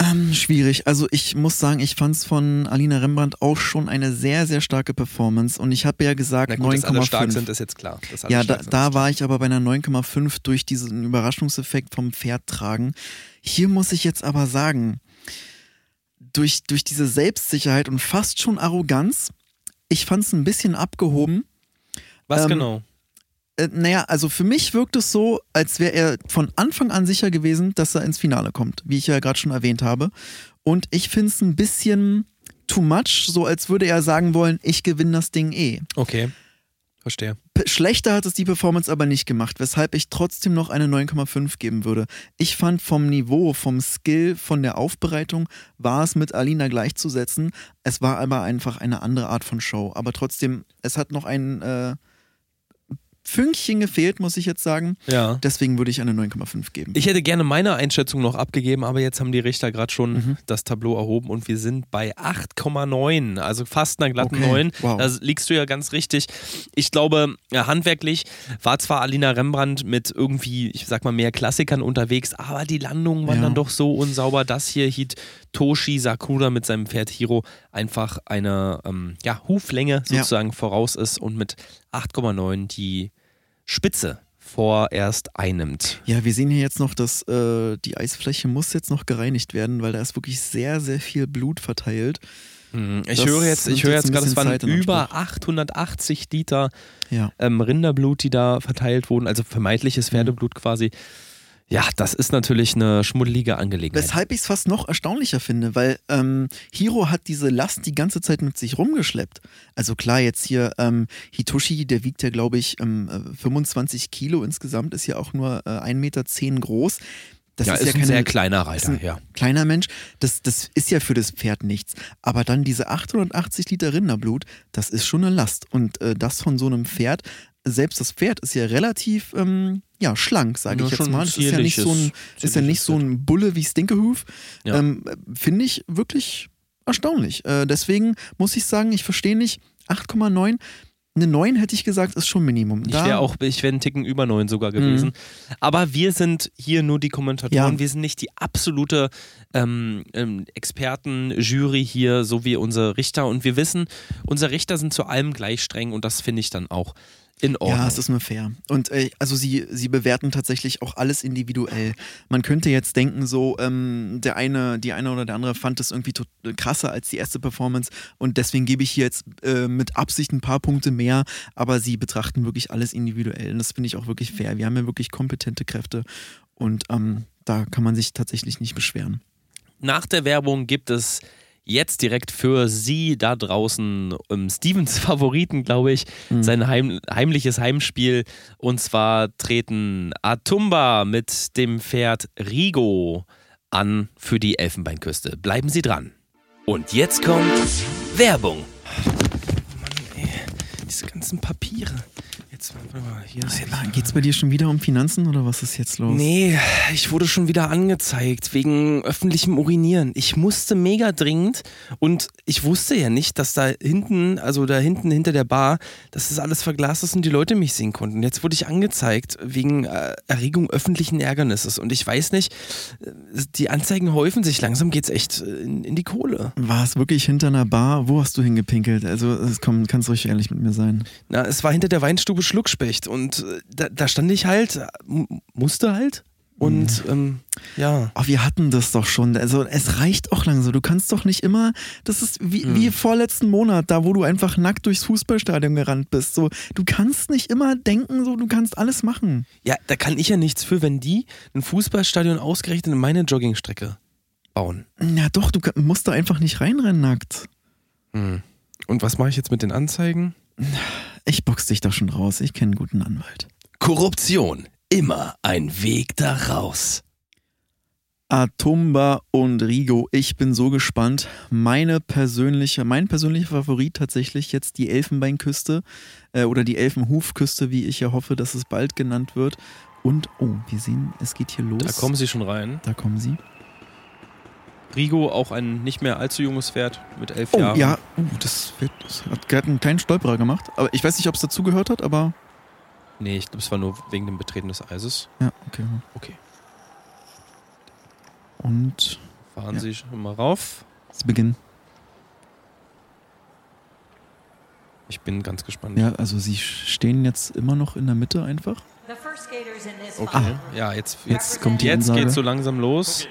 Ähm, schwierig. Also ich muss sagen, ich fand es von Alina Rembrandt auch schon eine sehr, sehr starke Performance. Und ich habe ja gesagt Na gut, dass alle stark 9,5. sind, ist jetzt klar. Ja, da, da war ich aber bei einer 9,5 durch diesen Überraschungseffekt vom Pferd tragen. Hier muss ich jetzt aber sagen, durch, durch diese Selbstsicherheit und fast schon Arroganz, ich fand es ein bisschen abgehoben. Was ähm, genau? Äh, naja, also für mich wirkt es so, als wäre er von Anfang an sicher gewesen, dass er ins Finale kommt, wie ich ja gerade schon erwähnt habe. Und ich finde es ein bisschen too much, so als würde er sagen wollen, ich gewinne das Ding eh. Okay, verstehe. Schlechter hat es die Performance aber nicht gemacht, weshalb ich trotzdem noch eine 9,5 geben würde. Ich fand vom Niveau, vom Skill, von der Aufbereitung war es mit Alina gleichzusetzen. Es war aber einfach eine andere Art von Show. Aber trotzdem, es hat noch ein äh, Fünkchen gefehlt, muss ich jetzt sagen. Ja. Deswegen würde ich eine 9,5 geben. Ich hätte gerne meine Einschätzung noch abgegeben, aber jetzt haben die Richter gerade schon Mhm. das Tableau erhoben und wir sind bei 8,9, also fast einer glatten Okay, 9. wow. Da liegst du ja ganz richtig. Ich glaube, ja, handwerklich war zwar Alina Rembrandt mit irgendwie, ich sag mal, mehr Klassikern unterwegs, aber die Landungen waren Ja. dann doch so unsauber, dass hier Hitoshi Sakura mit seinem Pferd Hiro einfach eine ähm, ja, Huflänge sozusagen voraus ist und mit 8,9 die Spitze vorerst einnimmt. Ja, wir sehen hier jetzt noch, dass äh, die Eisfläche muss jetzt noch gereinigt werden, weil da ist wirklich sehr, sehr viel Blut verteilt. Hm, Ich Das höre jetzt, ich höre jetzt jetzt gerade, es waren über Anspruch. 880 Liter Ja. ähm, Rinderblut, die da verteilt wurden, also Mhm. vermeintliches Pferdeblut quasi. Ja, das ist natürlich eine schmuddelige Angelegenheit. Weshalb ich es fast noch erstaunlicher finde, weil ähm, Hiro hat diese Last die ganze Zeit mit sich rumgeschleppt. Also klar, jetzt hier ähm, Hitoshi, der wiegt ja, glaube ich, ähm, äh, 25 Kilo insgesamt, ist ja auch nur äh, 1,10 Meter groß. Das ja, ist, ist, ja ein keine, sehr kleiner Reiter, ein ja. kleiner Mensch. Das, das ist ja für das Pferd nichts. Aber dann diese 880 Liter Rinderblut, das ist schon eine Last. Und äh, das von so einem Pferd, selbst das Pferd ist ja relativ ähm, ja, schlank, sage Ja, ich jetzt mal. Das ist ja nicht so ein, ist ja nicht so ein Bulle wie Stinkehoof. Ja. Ähm, Finde ich wirklich erstaunlich. Äh, deswegen muss ich sagen, ich verstehe nicht, 8,9. Eine 9 hätte ich gesagt, ist schon Minimum. Ich Da- wäre auch, ich wäre einen Ticken über neun sogar gewesen. Aber wir sind hier nur die Kommentatoren, Ja. wir sind nicht die absolute ähm, ähm, Experten-Jury hier, so wie unsere Richter. Und wir wissen, unsere Richter sind zu allem gleich streng und das finde ich dann auch in Ordnung. Ja, es ist nur fair. Und äh, also sie, sie bewerten tatsächlich auch alles individuell. Man könnte jetzt denken, so, ähm, der eine, die eine oder der andere fand es irgendwie tot- krasser als die erste Performance und deswegen gebe ich hier jetzt äh, mit Absicht ein paar Punkte mehr, aber sie betrachten wirklich alles individuell. Und das finde ich auch wirklich fair. Wir haben ja wirklich kompetente Kräfte und ähm, da kann man sich tatsächlich nicht beschweren. Nach der Werbung gibt es jetzt direkt für Sie da draußen ähm, Stevens Favoriten, glaube ich, sein heim, heimliches Heimspiel. Und zwar treten Atumba mit dem Pferd Rigo an für die Elfenbeinküste. Bleiben Sie dran. Und jetzt kommt Werbung. Mann, ey, diese ganzen Papiere. Jetzt, warte mal, hier ist Geht es bei dir schon wieder um Finanzen oder was ist jetzt los? Nee, ich wurde schon wieder angezeigt wegen öffentlichem Urinieren. Ich musste mega dringend und ich wusste ja nicht, dass da hinten, also da hinten hinter der Bar, dass das alles verglast ist und die Leute mich sehen konnten. Jetzt wurde ich angezeigt wegen äh, Erregung öffentlichen Ärgernisses und ich weiß nicht, äh, die Anzeigen häufen sich. Langsam geht's echt äh, in, in die Kohle. War es wirklich hinter einer Bar? Wo hast du hingepinkelt? Also, komm, kannst ruhig ehrlich mit mir sein. Na, es war hinter der Weinstube Schluckspecht und äh, da, da stand ich halt, musste halt und ähm, ja. Oh, wir hatten das doch schon. Also es reicht auch langsam. Du kannst doch nicht immer. Das ist wie, wie vorletzten Monat, da wo du einfach nackt durchs Fußballstadion gerannt bist. So, du kannst nicht immer denken, so du kannst alles machen. Ja, da kann ich ja nichts für, wenn die ein Fußballstadion ausgerechnet in meine Joggingstrecke bauen. Ja doch, du musst da einfach nicht reinrennen nackt. Und was mache ich jetzt mit den Anzeigen? Ich box dich doch schon raus. Ich kenne einen guten Anwalt. Korruption. Immer ein Weg da raus. Atumba und Rigo, ich bin so gespannt. Meine persönliche, mein persönlicher Favorit tatsächlich jetzt die Elfenbeinküste äh, oder die Elfenhufküste, wie ich ja hoffe, dass es bald genannt wird. Und, oh, wir sehen, es geht hier los. Da kommen sie schon rein. Da kommen sie. Rigo, auch ein nicht mehr allzu junges Pferd mit elf oh, Jahren. ja, oh, das, Pferd, das hat gerade einen kleinen Stolperer gemacht. Aber ich weiß nicht, ob es dazugehört hat, aber. Nee, ich glaube, es war nur wegen dem Betreten des Eises. Ja, okay. Okay. Und Fahren Ja. Sie schon mal rauf. sie beginnen. Ich bin ganz gespannt. Ja, also sie stehen jetzt immer noch in der Mitte einfach. Okay. Ja, jetzt, jetzt, kommt die jetzt Ansage. geht's so langsam los.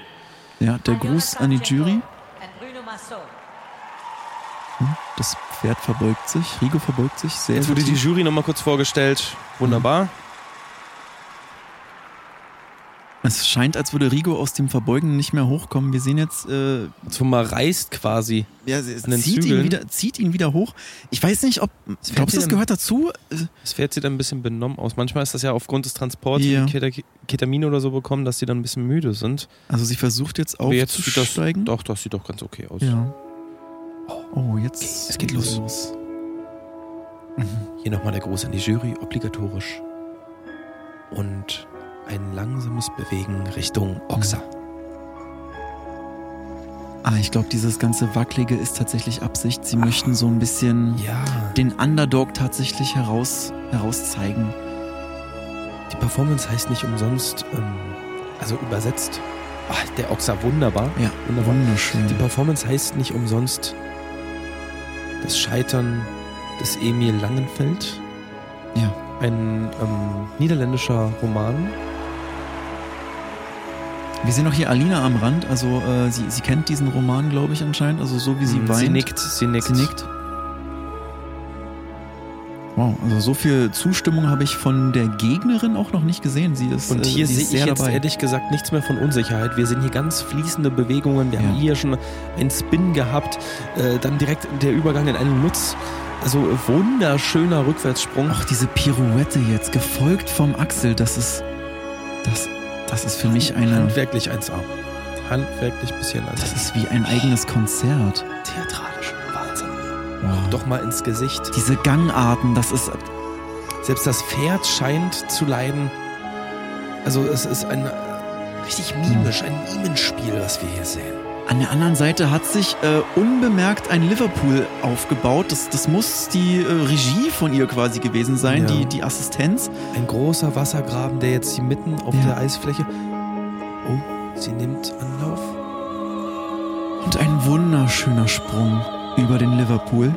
Ja, der Gruß an die Jury. Hm, Das Pferd verbeugt sich, Rigo verbeugt sich sehr. Jetzt wurde die Jury nochmal kurz vorgestellt. Wunderbar. Es scheint, als würde Rigo aus dem Verbeugen nicht mehr hochkommen. Wir sehen jetzt, äh, mal reißt quasi. ja, es An den zieht, ihn wieder, zieht ihn wieder hoch. Ich weiß nicht, ob. fällt Glaubst du, das gehört dazu? Äh, Das Pferd sieht ein bisschen benommen aus. Manchmal ist das ja aufgrund des Transports, Ja. die Keta- Ketamin oder so bekommen, dass die dann ein bisschen müde sind. Also, sie versucht jetzt Aber jetzt sieht das, doch, das sieht doch ganz okay aus. Ja. Oh, jetzt. es geht los. Hier nochmal der Gruß an die Jury, obligatorisch. Und ein langsames Bewegen Richtung Oxa. Ah, ich glaube, dieses ganze Wackelige ist tatsächlich Absicht. Sie möchten so ein bisschen Ja, den Underdog tatsächlich heraus, herauszeigen. die Performance heißt nicht umsonst, ähm, also übersetzt. Ach, der Oxa, wunderbar. Ja, Wunderbar. wunderschön. Die Performance heißt nicht umsonst das Scheitern des Emil Langenfeld. Ja. Ein ähm, niederländischer Roman. Wir sehen auch hier Alina am Rand, also äh, sie, sie kennt diesen Roman, glaube ich, anscheinend, also so wie sie Hm, weint. Sie nickt, sie nickt. Sie nickt. Wow, also so viel Zustimmung habe ich von der Gegnerin auch noch nicht gesehen. Sie ist, Und äh, hier sie sehe ich jetzt dabei. ehrlich gesagt nichts mehr von Unsicherheit. Wir sehen hier ganz fließende Bewegungen. Wir Ja. haben hier schon einen Spin gehabt, äh, dann direkt der Übergang in einen Lutz. Also äh, wunderschöner Rückwärtssprung. Auch diese Pirouette jetzt, gefolgt vom Axel, das ist, das, das ist für mich eine, Handwerklich 1A. Handwerklich bisschen als das ist wie ein eigenes Konzert. theatralisch. Wahnsinn. Wow. Doch mal ins Gesicht. Diese Gangarten, das ist, Selbst das Pferd scheint zu leiden. Also es ist ein äh, richtig mimisch, ein Mimenspiel, was wir hier sehen. An der anderen Seite hat sich äh, unbemerkt ein Liverpool aufgebaut. Das, das muss die äh, Regie von ihr quasi gewesen sein, Ja. die, die Assistenz. Ein großer Wassergraben, der jetzt hier mitten auf Ja. der Eisfläche. Oh, sie nimmt Anlauf. Und ein wunderschöner Sprung über den Liverpool.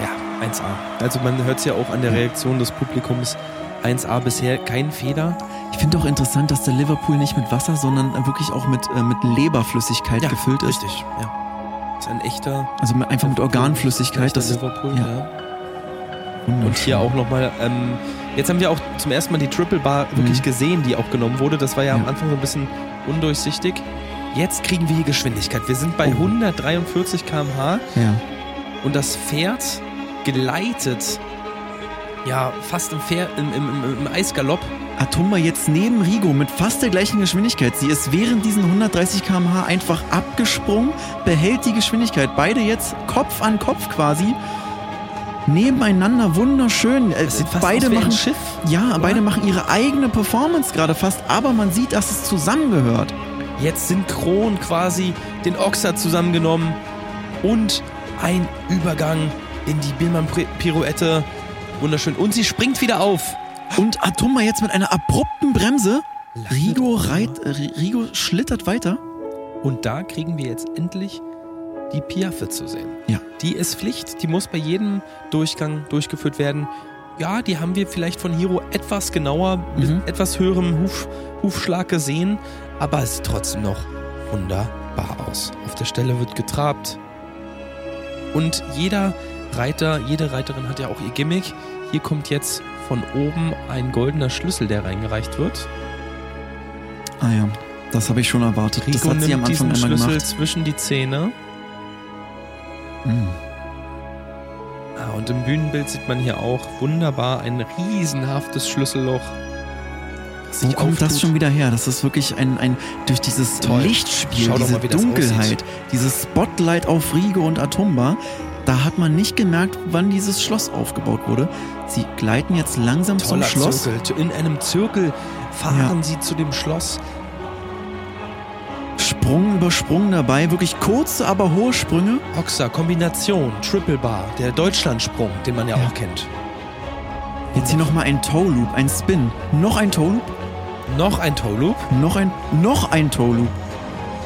Ja, 1A. Also man hört es ja auch an der Reaktion des Publikums. 1A bisher kein Fehler. Ich finde auch interessant, dass der Liverpool nicht mit Wasser, sondern wirklich auch mit, äh, mit Leberflüssigkeit gefüllt ist. Richtig, ja. Ist ein echter Also mit, einfach mit Organflüssigkeit. Das ist Liverpool, ja. ja. Und hier auch nochmal, ähm, jetzt haben wir auch zum ersten Mal die Triple Bar wirklich Mhm. gesehen, die auch genommen wurde. Das war ja, am Ja. Anfang so ein bisschen undurchsichtig. Jetzt kriegen wir hier Geschwindigkeit. Wir sind bei Oh. 143 km/h Ja. und das Pferd gleitet ja fast im, Pferd, im, im, im, Eisgalopp. Atumba jetzt neben Rigo mit fast der gleichen Geschwindigkeit. Sie ist während diesen 130 km/h einfach abgesprungen, behält die Geschwindigkeit. Beide jetzt Kopf an Kopf quasi. Nebeneinander wunderschön. Äh, beide machen Schiff. Ja, oder? beide machen ihre eigene Performance gerade fast, aber man sieht, dass es zusammengehört. Jetzt synchron quasi den Oxer zusammengenommen und ein Übergang in die Billmann-Pirouette. Wunderschön. Und sie springt wieder auf. Und Atumba jetzt mit einer abrupten Bremse. Rigo, reit, äh, Rigo schlittert weiter. Und da kriegen wir jetzt endlich die Piaffe zu sehen. Ja. Die ist Pflicht, die muss bei jedem Durchgang durchgeführt werden. Ja, die haben wir vielleicht von Hiro etwas genauer, mit Mhm. etwas höherem Huf, Hufschlag gesehen, aber es sieht trotzdem noch wunderbar aus. Auf der Stelle wird getrabt. Und jeder Reiter, jede Reiterin hat ja auch ihr Gimmick. Hier kommt jetzt von oben ein goldener Schlüssel, der reingereicht wird. Ah ja, das habe ich schon erwartet. das Rico hat sie am Anfang diesen Schlüssel gemacht. zwischen die Zähne. Mhm. Ah, und im Bühnenbild sieht man hier auch wunderbar ein riesenhaftes Schlüsselloch. Wo kommt das schon wieder her? Das ist wirklich ein, ein durch dieses Toll. Lichtspiel, Schau diese mal, das Dunkelheit, dieses Spotlight auf Rigo und Atumba, da hat man nicht gemerkt, wann dieses Schloss aufgebaut wurde. Sie gleiten jetzt langsam Toller zum Schloss. Zirkel. In einem Zirkel fahren sie zu dem Schloss. Sprung über Sprung dabei, wirklich kurze, aber hohe Sprünge. Hoxer, Kombination, Triple Bar, der Deutschlandsprung, den man ja, Ja. auch kennt. Jetzt hier nochmal ein Toe Loop, ein Spin. Noch ein Toe Loop, Noch ein Toe Loop. noch ein, noch ein Toe Loop.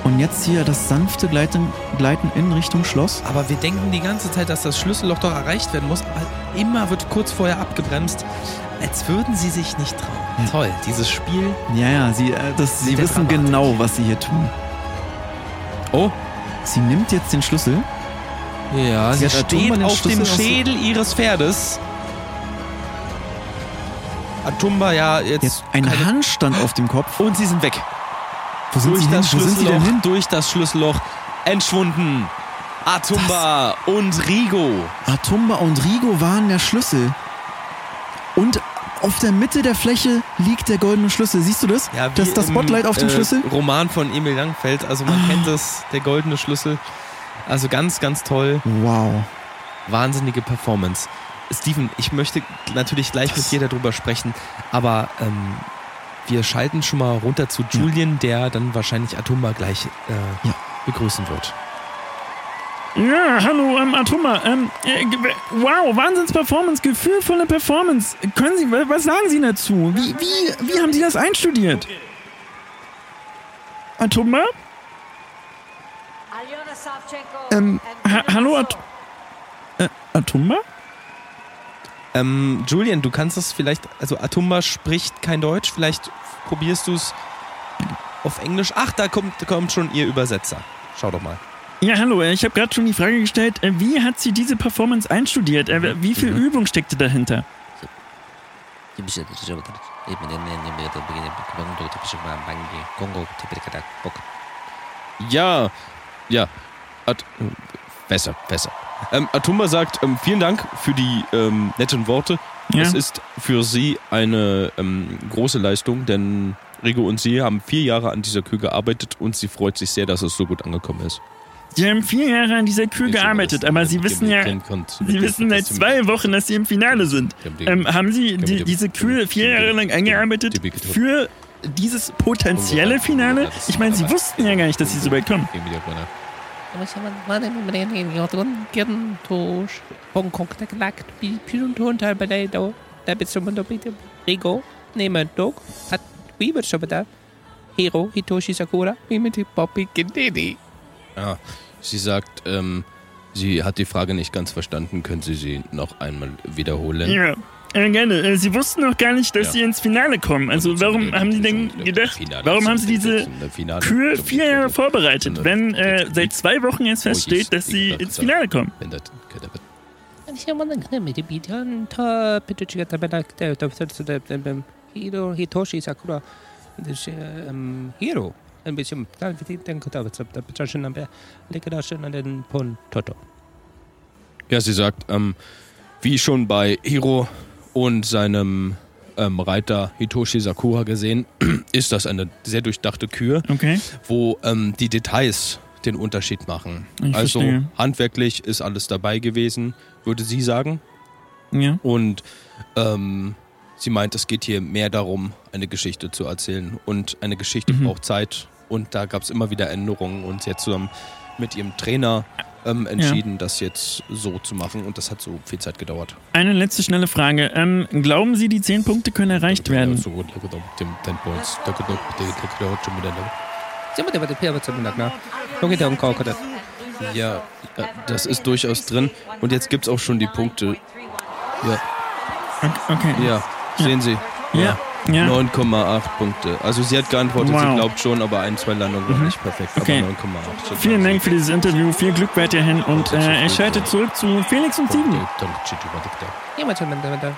Und jetzt hier das sanfte Gleiten, Gleiten in Richtung Schloss. Aber wir denken die ganze Zeit, dass das Schlüsselloch doch erreicht werden muss. Aber immer wird kurz vorher abgebremst, als würden sie sich nicht trauen. Ja. Toll, dieses Spiel. Ja, ja, sie, äh, das, sie wissen dramatisch. genau, was sie hier tun. Oh, Sie nimmt jetzt den Schlüssel. ja, Sie sie steht auf dem Schlüssel aus- Schädel ihres Pferdes. Atumba ja jetzt, Jetzt ein Handstand auf dem Kopf. und sie sind weg. Wo sind durch sie hin? das sind denn Schlüsselloch, hin? durch das Schlüsselloch entschwunden. Atumba und Rigo. Atumba und Rigo waren der Schlüssel. Und auf der Mitte der Fläche liegt der goldene Schlüssel. Siehst du das? Ja, das das im, Spotlight auf dem äh, Schlüssel? Roman von Emil Langfeld. Also man Ah. kennt es, der goldene Schlüssel. Also ganz, ganz toll. Wow. Wahnsinnige Performance. Steven, ich möchte natürlich gleich mit dir darüber sprechen, aber ähm, wir schalten schon mal runter zu Julian, der dann wahrscheinlich Atumba gleich äh, Ja. begrüßen wird. Ja, hallo, ähm, Atoma. Ähm, äh, wow, Wahnsinns-Performance, gefühlvolle Performance. Können Sie, wa- was sagen Sie dazu? Wie, wie, wie haben Sie das einstudiert? Atoma? Ähm, Ha hallo, At äh, Atoma? Ähm, Julian, du kannst es vielleicht, also Atumba spricht kein Deutsch, vielleicht probierst du es auf Englisch. Ach, da kommt, kommt schon ihr Übersetzer. Schau doch mal. Ja, hallo, äh, ich habe gerade schon die Frage gestellt, äh, wie hat sie diese Performance einstudiert? Äh, wie viel Mhm. Übung steckte dahinter? Ja, ja. At besser, besser. Ähm, Atumba sagt, ähm, vielen Dank für die ähm, netten Worte. Ja. Es ist für sie eine ähm, große Leistung, denn Rigo und sie haben vier Jahre an dieser Kühe gearbeitet und sie freut sich sehr, dass es so gut angekommen ist. Sie haben vier Jahre an dieser Kühe gearbeitet, aber Sie wissen ja, Sie wissen seit zwei Wochen, dass Sie im Finale sind. Ähm, haben Sie die, diese Kühe vier Jahre lang eingearbeitet für dieses potenzielle Finale? Ich meine, Sie wussten ja gar nicht, dass Sie so weit kommen. Hongkong gelagt, Pilunton Talbado, da bist du mit bitte Rigo, nehmen Dog, hat wie wird schon da? Hiro Hitoshi Sakura, wie mit Poppy Gendedi. Ja, sie sagt, ähm, sie hat die Frage nicht ganz verstanden. Können Sie sie noch einmal wiederholen? Ja, äh, gerne. Äh, Sie wussten noch gar nicht, dass Ja. Sie ins Finale kommen. Also warum haben Sie denn gedacht, warum haben Sie diese Kühe vier Jahre vorbereitet, wenn äh, seit zwei Wochen erst feststeht, dass Sie ins Finale kommen? Hitoshi Sakura, das, ähm, Hiro. Ein bisschen. Ja, sie sagt, ähm, wie schon bei Hiro und seinem ähm, Reiter Hitoshi Sakura gesehen, ist das eine sehr durchdachte Kühe, Okay. wo ähm, die Details den Unterschied machen. Ich also verstehe. handwerklich ist alles dabei gewesen, würde sie sagen. Ja. Und ähm, sie meint, es geht hier mehr darum, eine Geschichte zu erzählen. Und eine Geschichte Mhm. braucht Zeit. Und da gab es immer wieder Änderungen. Und sie hat zusammen mit ihrem Trainer ähm, entschieden, das jetzt so zu machen. Und das hat so viel Zeit gedauert. Eine letzte schnelle Frage. Ähm, glauben Sie, die zehn Punkte können erreicht werden? Ja, ja, das ist durchaus drin. Und jetzt gibt es auch schon die Punkte. Ja, Okay. ja, sehen Sie. Ja. Ja. 9,8 Punkte. Also sie hat geantwortet, sie Wow. glaubt schon, aber ein, zwei Landungen waren nicht perfekt. Okay. Aber 9,8. sind Vielen Dank für dieses Interview. Viel Glück weiterhin und äh, ich schalte zurück zu Felix und Steven. Ja,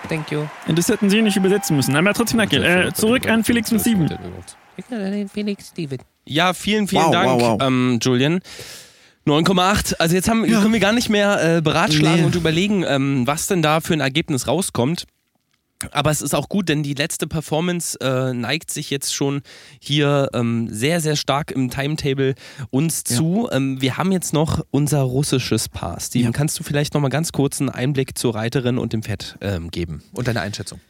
thank you. Das hätten Sie nicht übersetzen müssen, aber trotzdem danke. Äh, zurück an Felix und Steven. Ich kann den Felix Steven. Ja, vielen, vielen Wow, Dank, wow, wow. Ähm, Julian. 9,8. Also jetzt haben, können wir gar nicht mehr äh, beratschlagen Nee. und überlegen, ähm, was denn da für ein Ergebnis rauskommt. Aber es ist auch gut, denn die letzte Performance äh, neigt sich jetzt schon hier ähm, sehr, sehr stark im Timetable uns ja. zu. Ähm, wir haben jetzt noch unser russisches Paar. Steven, ja. kannst du vielleicht noch mal ganz kurz einen Einblick zur Reiterin und dem Pferd ähm, geben und deine Einschätzung?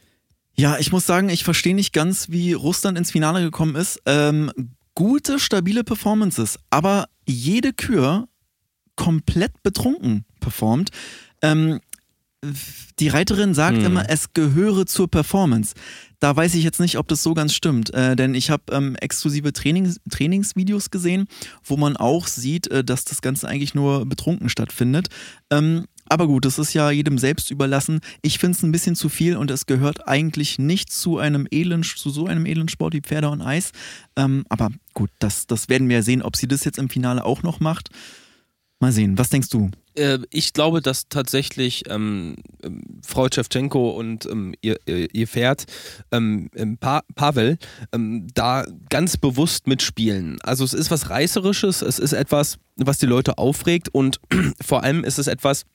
Ja, ich muss sagen, ich verstehe nicht ganz, wie Russland ins Finale gekommen ist. Ähm, gute, stabile Performances, aber jede Kür komplett betrunken performt. Ähm, die Reiterin sagt hm. immer, es gehöre zur Performance. Da weiß ich jetzt nicht, ob das so ganz stimmt, äh, denn ich habe ähm, exklusive Trainings, Trainingsvideos gesehen, wo man auch sieht, äh, dass das Ganze eigentlich nur betrunken stattfindet. Ähm, aber gut, das ist ja jedem selbst überlassen. Ich finde es ein bisschen zu viel und es gehört eigentlich nicht zu einem Elend, zu so einem Elendsport wie Pferde und Eis. Ähm, aber gut, das, das werden wir ja sehen, ob sie das jetzt im Finale auch noch macht. Mal sehen, was denkst du? Äh, ich glaube, dass tatsächlich ähm, ähm, Frau Tschewtschenko und ähm, ihr, ihr, Pferd ähm, ähm, pa Pavel ähm, da ganz bewusst mitspielen. Also es ist was Reißerisches, es ist etwas, was die Leute aufregt und vor allem ist es etwas,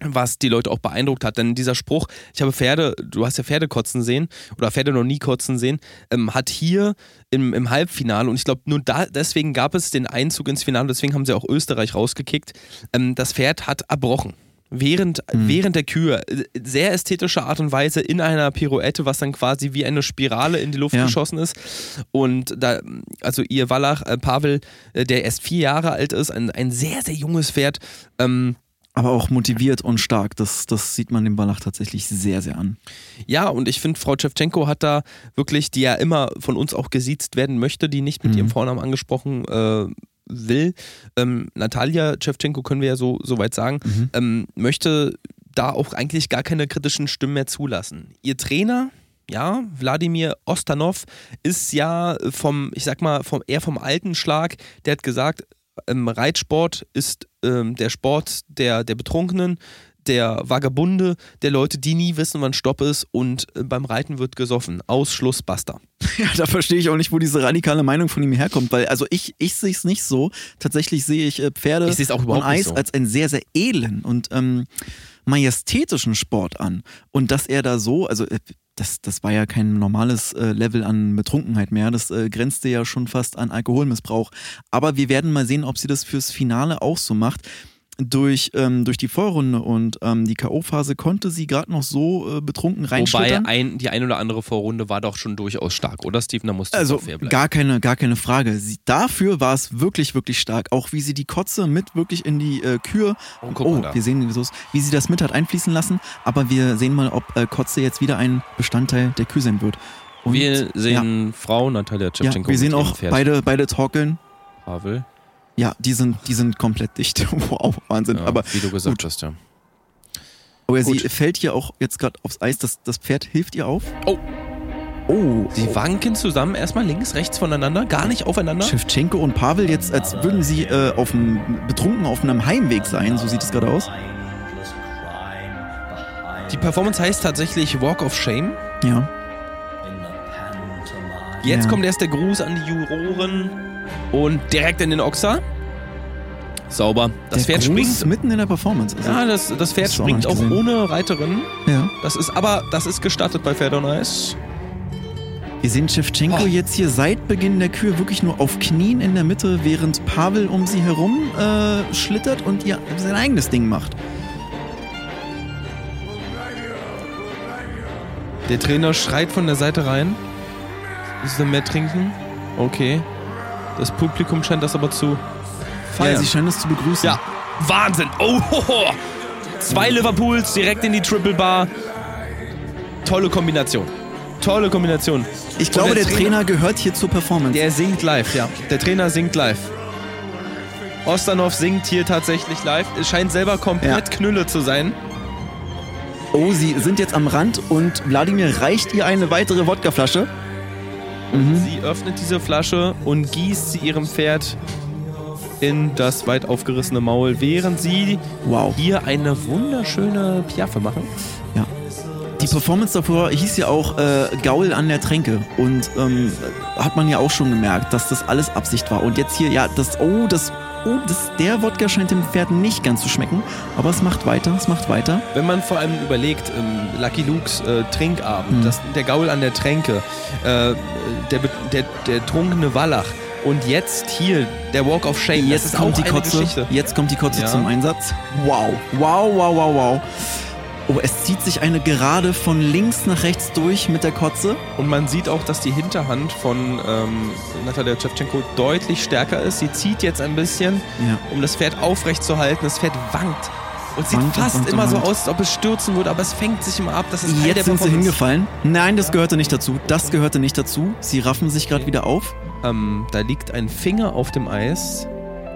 was die Leute auch beeindruckt hat. Denn dieser Spruch, ich habe Pferde, du hast ja Pferde kotzen sehen oder Pferde noch nie kotzen sehen, ähm, hat hier im, im Halbfinale und ich glaube nur da, deswegen gab es den Einzug ins Finale, deswegen haben sie auch Österreich rausgekickt. Ähm, das Pferd hat erbrochen. Während, mhm. während der Kühe, sehr ästhetische Art und Weise in einer Pirouette, was dann quasi wie eine Spirale in die Luft ja. geschossen ist. Und da, also ihr Wallach, äh, Pavel, äh, der erst vier Jahre alt ist, ein, ein sehr, sehr junges Pferd, ähm, aber auch motiviert und stark. Das, das sieht man dem Ballach tatsächlich sehr, sehr an. Ja, und ich finde, Frau Tschewtschenko hat da wirklich, die ja immer von uns auch gesiezt werden möchte, die nicht mit mhm. ihrem Vornamen angesprochen äh, will. Ähm, Natalia Tschewtschenko können wir ja so, so weit sagen, mhm. ähm, möchte da auch eigentlich gar keine kritischen Stimmen mehr zulassen. Ihr Trainer, ja, Wladimir Ostanov ist ja vom, ich sag mal, vom, eher vom alten Schlag, der hat gesagt, ähm, Reitsport ist ähm, der Sport der, der Betrunkenen, der Vagabunde, der Leute, die nie wissen, wann Stopp ist und äh, beim Reiten wird gesoffen. Ausschluss, basta. Ja, da verstehe ich auch nicht, wo diese radikale Meinung von ihm herkommt, weil also ich, ich sehe es nicht so. Tatsächlich sehe ich äh, Pferde ich auch und Eis so. als einen sehr, sehr edlen und ähm, majestätischen Sport an. Und dass er da so, also äh, das, das war ja kein normales äh, Level an Betrunkenheit mehr. Das äh, grenzte ja schon fast an Alkoholmissbrauch. Aber wir werden mal sehen, ob sie das fürs Finale auch so macht durch, ähm, durch die Vorrunde und ähm, die K.O.-Phase konnte sie gerade noch so äh, betrunken reinschlittern. Wobei ein, die ein oder andere Vorrunde war doch schon durchaus stark, oder Steven? Da musste also fair bleiben. Gar keine, gar keine Frage. Sie, dafür war es wirklich, wirklich stark. Auch wie sie die Kotze mit wirklich in die äh, Kür. Oh, oh wir sehen, wie sie das mit hat einfließen lassen. Aber wir sehen mal, ob äh, Kotze jetzt wieder ein Bestandteil der Kür sein wird. Und, wir sehen ja. Frau Natalia Tschewtschenko. Ja, wir sehen auch beide, beide torkeln. Pavel. Ja, die sind, die sind komplett dicht. wow, Wahnsinn. Ja, Aber wie du gesagt gut. hast, ja. Aber sie fällt hier auch jetzt gerade aufs Eis. Das, das Pferd hilft ihr auf. Oh. Oh. Sie wanken zusammen erstmal links, rechts voneinander, gar nicht aufeinander. Shevchenko und Pavel jetzt, als würden sie äh, auf einem, betrunken auf einem Heimweg sein. So sieht es gerade aus. Die Performance heißt tatsächlich Walk of Shame. Ja. Jetzt ja. kommt erst der Gruß an die Juroren. Und direkt in den Ochser. Sauber. Das der Pferd Gruß springt. mitten in der Performance. Also ja, das, das Pferd das springt auch, auch ohne Reiterin. Ja. Das ist aber, das ist gestattet bei Pferd und Eis. Wir sehen Shevchenko oh. jetzt hier seit Beginn der Kür wirklich nur auf Knien in der Mitte, während Pavel um sie herum äh, schlittert und ihr sein eigenes Ding macht. Der Trainer schreit von der Seite rein. Willst du mehr trinken? Okay. Das Publikum scheint das aber zu feiern. Ja, sie scheinen es zu begrüßen. Ja, Wahnsinn. Oh, ho, ho. zwei Liverpools direkt in die Triple Bar. Tolle Kombination. Tolle Kombination. Ich glaube, der, der Trainer, Trainer, gehört hier zur Performance. Der singt live, ja. Der Trainer singt live. Ostanov singt hier tatsächlich live. Es scheint selber komplett ja. Knülle zu sein. Oh, sie sind jetzt am Rand und Wladimir reicht ihr eine weitere Wodkaflasche. Mhm. Sie öffnet diese Flasche und gießt sie ihrem Pferd in das weit aufgerissene Maul, während sie wow. hier eine wunderschöne Piaffe machen. Performance davor hieß ja auch äh, Gaul an der Tränke. Und ähm, hat man ja auch schon gemerkt, dass das alles Absicht war. Und jetzt hier, ja, das, oh, das oh, das, der Wodka scheint dem Pferd nicht ganz zu schmecken, aber es macht weiter, es macht weiter. Wenn man vor allem überlegt, ähm, Lucky Lukes äh, Trinkabend, mhm. das, der Gaul an der Tränke, äh, der, der, der trunkene Wallach, und jetzt hier der Walk of Shame. Jetzt kommt die Kotze. Geschichte. Jetzt kommt die Kotze ja. zum Einsatz. Wow, wow, wow, wow, wow. Oh, es zieht sich eine Gerade von links nach rechts durch mit der Kotze. Und man sieht auch, dass die Hinterhand von ähm, Natalia Shevchenko deutlich stärker ist. Sie zieht jetzt ein bisschen, ja. um das Pferd aufrecht zu halten. Das Pferd wankt. Und sieht wankt fast und immer so aus, als ob es stürzen würde, aber es fängt sich immer ab. Das ist Jetzt sind sie hingefallen. Nein, das gehörte nicht dazu. Das gehörte nicht dazu. Sie raffen sich gerade wieder auf. Ähm, da liegt ein Finger auf dem Eis.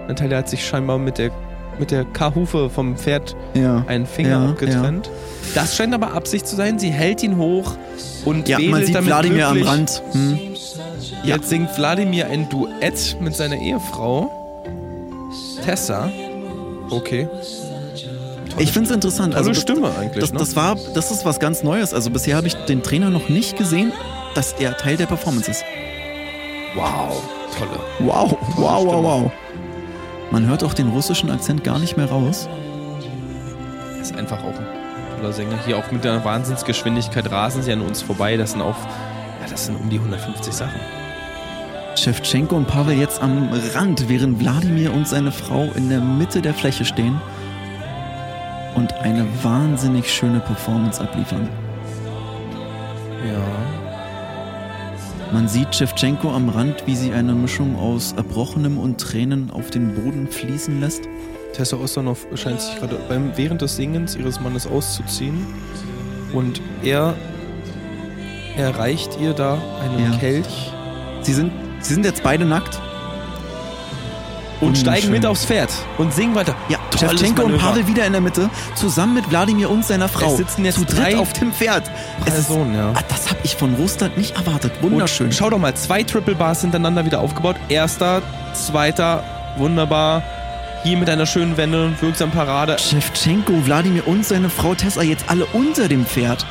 Natalia hat sich scheinbar mit der mit der K-Hufe vom Pferd ja. einen Finger ja, abgetrennt. Ja. Das scheint aber Absicht zu sein. Sie hält ihn hoch und ja, man sieht Wladimir glücklich. am Rand. Hm. Jetzt singt Wladimir ein Duett mit seiner Ehefrau Tessa. Okay. Tolle ich finde es interessant. Tolle also, Stimme eigentlich. Das, ne? das, war, das ist was ganz Neues. Also bisher habe ich den Trainer noch nicht gesehen, dass er Teil der Performance ist. Wow, tolle. Wow, wow, wow, wow. Man hört auch den russischen Akzent gar nicht mehr raus. Er ist einfach auch ein toller Sänger. Hier auch mit der Wahnsinnsgeschwindigkeit rasen sie an uns vorbei. Das sind auch, ja, das sind um die 150 Sachen. Shevchenko und Pavel jetzt am Rand, während Wladimir und seine Frau in der Mitte der Fläche stehen und eine wahnsinnig schöne Performance abliefern. Ja. Man sieht Shevchenko am Rand, wie sie eine Mischung aus Erbrochenem und Tränen auf den Boden fließen lässt. Tessa Ostanov scheint sich gerade beim, während des Singens ihres Mannes auszuziehen. Und er erreicht ihr da einen ja. Kelch. Sie sind, sie sind jetzt beide nackt und steigen mit aufs Pferd und singen weiter. Ja, Shevchenko und Pavel wieder in der Mitte, zusammen mit Wladimir und seiner Frau. Es sitzen jetzt zu dritt auf dem Pferd. Personen, ja. Ah, das habe ich von Russland nicht erwartet. Wunderschön. Und schau doch mal, zwei Triple Bars hintereinander wieder aufgebaut. Erster, zweiter, wunderbar. Hier mit einer schönen Wende und wirksam Parade. Shevchenko, Wladimir und seine Frau Tessa jetzt alle unter dem Pferd.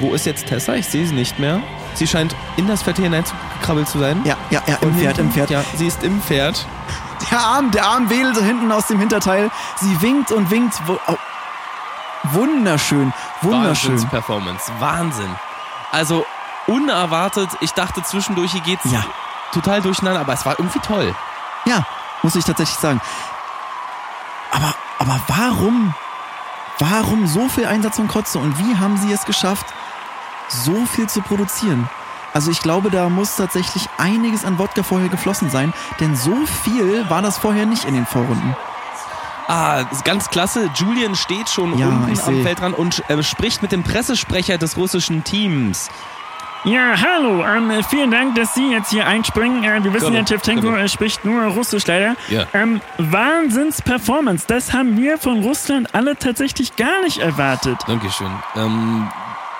Wo ist jetzt Tessa? Ich sehe sie nicht mehr. Sie scheint in das Pferd hineingekrabbelt zu sein. Ja, ja, ja, im Pferd, im Pferd. Ja, sie ist im Pferd. Der Arm, der Arm wedelt hinten aus dem Hinterteil. Sie winkt und winkt. Oh. Wunderschön, wunderschön. Performance, Wahnsinn. Also unerwartet. Ich dachte zwischendurch, hier geht's ja. total durcheinander, aber es war irgendwie toll. Ja, muss ich tatsächlich sagen. Aber, aber warum, warum so viel Einsatz und Kotze und wie haben sie es geschafft, so viel zu produzieren. Also ich glaube, da muss tatsächlich einiges an Wodka vorher geflossen sein, denn so viel war das vorher nicht in den Vorrunden. Ah, ganz klasse. Julian steht schon ja, unten am Feld dran und äh, spricht mit dem Pressesprecher des russischen Teams. Ja, hallo. Ähm, vielen Dank, dass Sie jetzt hier einspringen. Äh, wir wissen ja, Tevchenko äh, spricht nur Russisch leider. Ja. Ähm, Wahnsinns-Performance. Das haben wir von Russland alle tatsächlich gar nicht erwartet. Dankeschön. Ähm,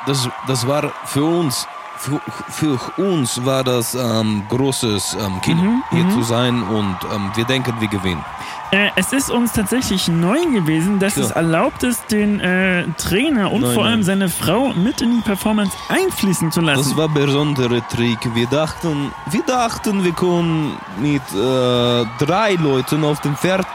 das, das war für uns, für, für uns war das ähm, großes ähm, Kino, mhm, hier mhm. zu sein und ähm, wir denken, wir gewinnen. Äh, es ist uns tatsächlich neu gewesen, dass ja. es erlaubt ist, den äh, Trainer und nein, vor allem nein. seine Frau mit in die Performance einfließen zu lassen. Das war ein besonderer Trick. Wir dachten, wir dachten, wir können mit äh, drei Leuten auf dem Pferd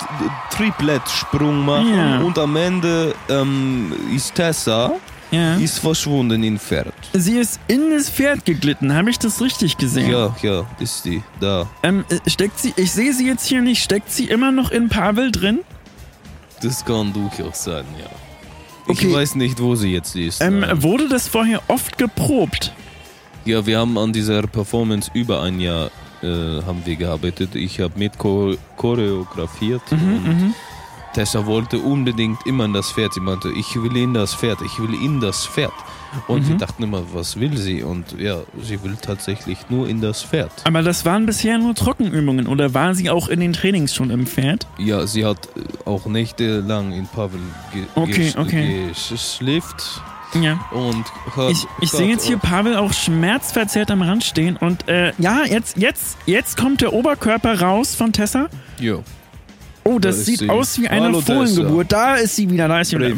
Triplett-Sprung machen ja. und am Ende ähm, ist Tessa ja. ist verschwunden im Pferd. Sie ist in das Pferd geglitten, habe ich das richtig gesehen? Ja, ja, ist die, da. Ähm, äh, steckt sie, ich sehe sie jetzt hier nicht, steckt sie immer noch in Pavel drin? Das kann durchaus sein, ja. Okay. Ich weiß nicht, wo sie jetzt ist. Ähm, wurde das vorher oft geprobt? Ja, wir haben an dieser Performance über ein Jahr äh, haben wir gearbeitet. Ich habe mit choreografiert mhm, und mhm. Tessa wollte unbedingt immer in das Pferd. Sie meinte, ich will in das Pferd, ich will in das Pferd. Und mhm. wir dachten immer, was will sie? Und ja, sie will tatsächlich nur in das Pferd. Aber das waren bisher nur Trockenübungen oder war sie auch in den Trainings schon im Pferd? Ja, sie hat auch nächtelang in Pavel ge okay, okay. geschlift. Ja. Und hat, ich, ich sehe jetzt hier Pavel auch schmerzverzerrt am Rand stehen und äh, ja, jetzt, jetzt, jetzt kommt der Oberkörper raus von Tessa. Ja. Oh, das da sieht aus wie eine Hallo, Fohlengeburt. Da ist sie wieder. Da ist sie wieder.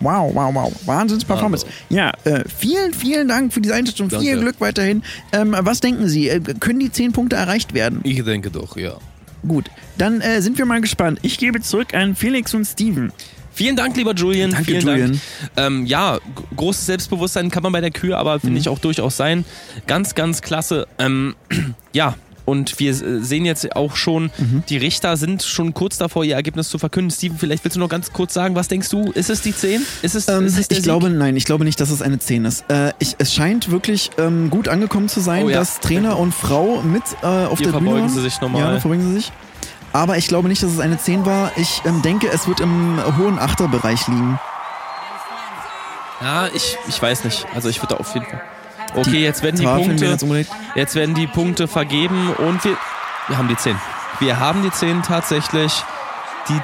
Wow, wow, wow. Wahnsinns-Performance. Ja, äh, vielen, vielen Dank für diese Einschätzung. Viel Glück weiterhin. Ähm, was denken Sie? Äh, können die 10 Punkte erreicht werden? Ich denke doch, ja. Gut, dann äh, sind wir mal gespannt. Ich gebe zurück an Felix und Steven. Vielen Dank, lieber Julian. Danke, Vielen Julian. Dank. Ähm, ja, großes Selbstbewusstsein kann man bei der Kühe, aber finde mhm. ich auch durchaus sein. Ganz, ganz klasse. Ähm, ja, und wir sehen jetzt auch schon, mhm. die Richter sind schon kurz davor, ihr Ergebnis zu verkünden. Steven, vielleicht willst du noch ganz kurz sagen, was denkst du? Ist es die 10? Ist es, ähm, ist es ich Sieg? glaube, nein, ich glaube nicht, dass es eine 10 ist. Äh, ich, es scheint wirklich ähm, gut angekommen zu sein, oh, ja. dass Trainer und Frau mit äh, auf Hier der verbeugen Bühne sie sich nochmal. Ja, verbeugen sie sich. Aber ich glaube nicht, dass es eine 10 war. Ich ähm, denke, es wird im hohen Achterbereich liegen. Ja, ich, ich weiß nicht. Also ich würde auf jeden Fall. Okay, jetzt werden die Punkte. Jetzt, jetzt werden die Punkte vergeben und wir. Wir haben die 10. Wir haben die 10 tatsächlich. Die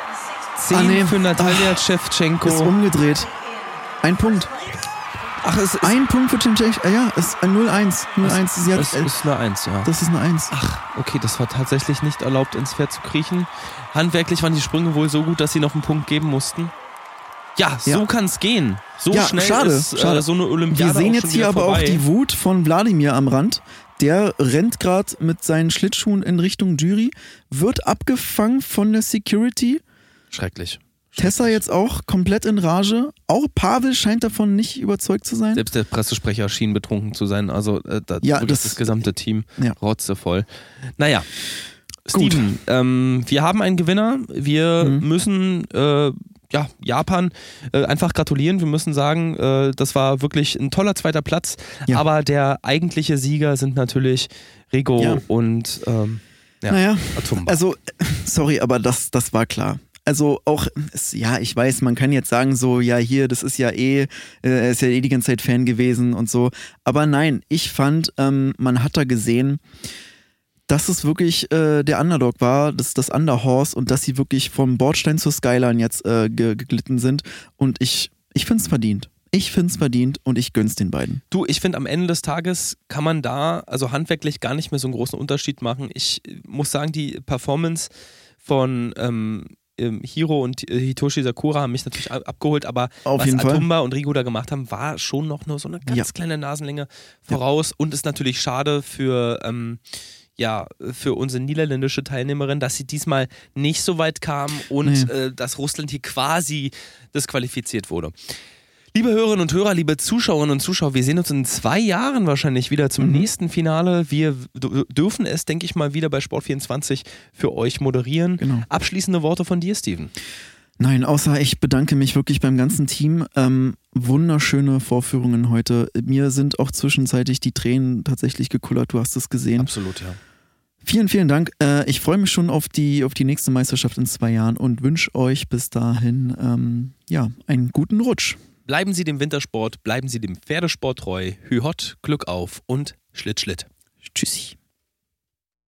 10 ah, nee. für Natalia Shevchenko. Ist umgedreht. Ein Punkt. Ach, es ist ein Punkt für Shevchenko. Ah, ja, es ist ein 0-1. 0-1. Sie hat, das ist eine 1, ja. Das ist eine 1. Ach, okay, das war tatsächlich nicht erlaubt, ins Pferd zu kriechen. Handwerklich waren die Sprünge wohl so gut, dass sie noch einen Punkt geben mussten. Ja, so ja. kann es gehen. So ja, schnell schade, ist äh, schade. so eine Olympiade Wir sehen jetzt hier aber vorbei. auch die Wut von Wladimir am Rand. Der rennt gerade mit seinen Schlittschuhen in Richtung Jury, wird abgefangen von der Security. Schrecklich. Tessa jetzt auch komplett in Rage. Auch Pavel scheint davon nicht überzeugt zu sein. Selbst der Pressesprecher schien betrunken zu sein. Also äh, da, ja, das, das, gesamte Team ja. rotzevoll. Naja, Steven, ähm, wir haben einen Gewinner. Wir mhm. müssen äh, ja, Japan äh, einfach gratulieren. Wir müssen sagen, äh, das war wirklich ein toller zweiter Platz. Ja. Aber der eigentliche Sieger sind natürlich Rigo ja. und ähm, ja, naja, Atumba. Also, sorry, aber das, das war klar. Also auch, ja, ich weiß, man kann jetzt sagen, so, ja, hier, das ist ja eh, äh, er ist ja eh die ganze Zeit Fan gewesen und so. Aber nein, ich fand, ähm, man hat da gesehen, dass es wirklich äh, der Underdog war, das, das Underhorse und dass sie wirklich vom Bordstein zur Skyline jetzt äh, geglitten sind. Und ich, ich finde es verdient. Ich finde es verdient und ich gönn's den beiden. Du, ich finde, am Ende des Tages kann man da, also handwerklich, gar nicht mehr so einen großen Unterschied machen. Ich muss sagen, die Performance von ähm, ähm Hiro und äh, Hitoshi Sakura haben mich natürlich abgeholt, aber Auf was Atumba Fall. und Rigo da gemacht haben, war schon noch nur so eine ganz ja. kleine Nasenlänge voraus ja. und ist natürlich schade für ähm, ja, für unsere niederländische Teilnehmerin, dass sie diesmal nicht so weit kam und nee. äh, dass Russland hier quasi disqualifiziert wurde. Liebe Hörerinnen und Hörer, liebe Zuschauerinnen und Zuschauer, wir sehen uns in zwei Jahren wahrscheinlich wieder zum mhm. nächsten Finale. Wir dürfen es, denke ich mal, wieder bei Sport24 für euch moderieren. Genau. Abschließende Worte von dir, Steven. Nein, außer ich bedanke mich wirklich beim ganzen Team. Ähm, wunderschöne Vorführungen heute. Mir sind auch zwischenzeitlich die Tränen tatsächlich gekullert. Du hast es gesehen. Absolut, ja. Vielen, vielen Dank. Äh, ich freue mich schon auf die, auf die nächste Meisterschaft in zwei Jahren und wünsche euch bis dahin ähm, ja, einen guten Rutsch. Bleiben Sie dem Wintersport, bleiben Sie dem Pferdesport treu. Hü hot, Glück auf und Schlitt, Schlitt. Tschüssi.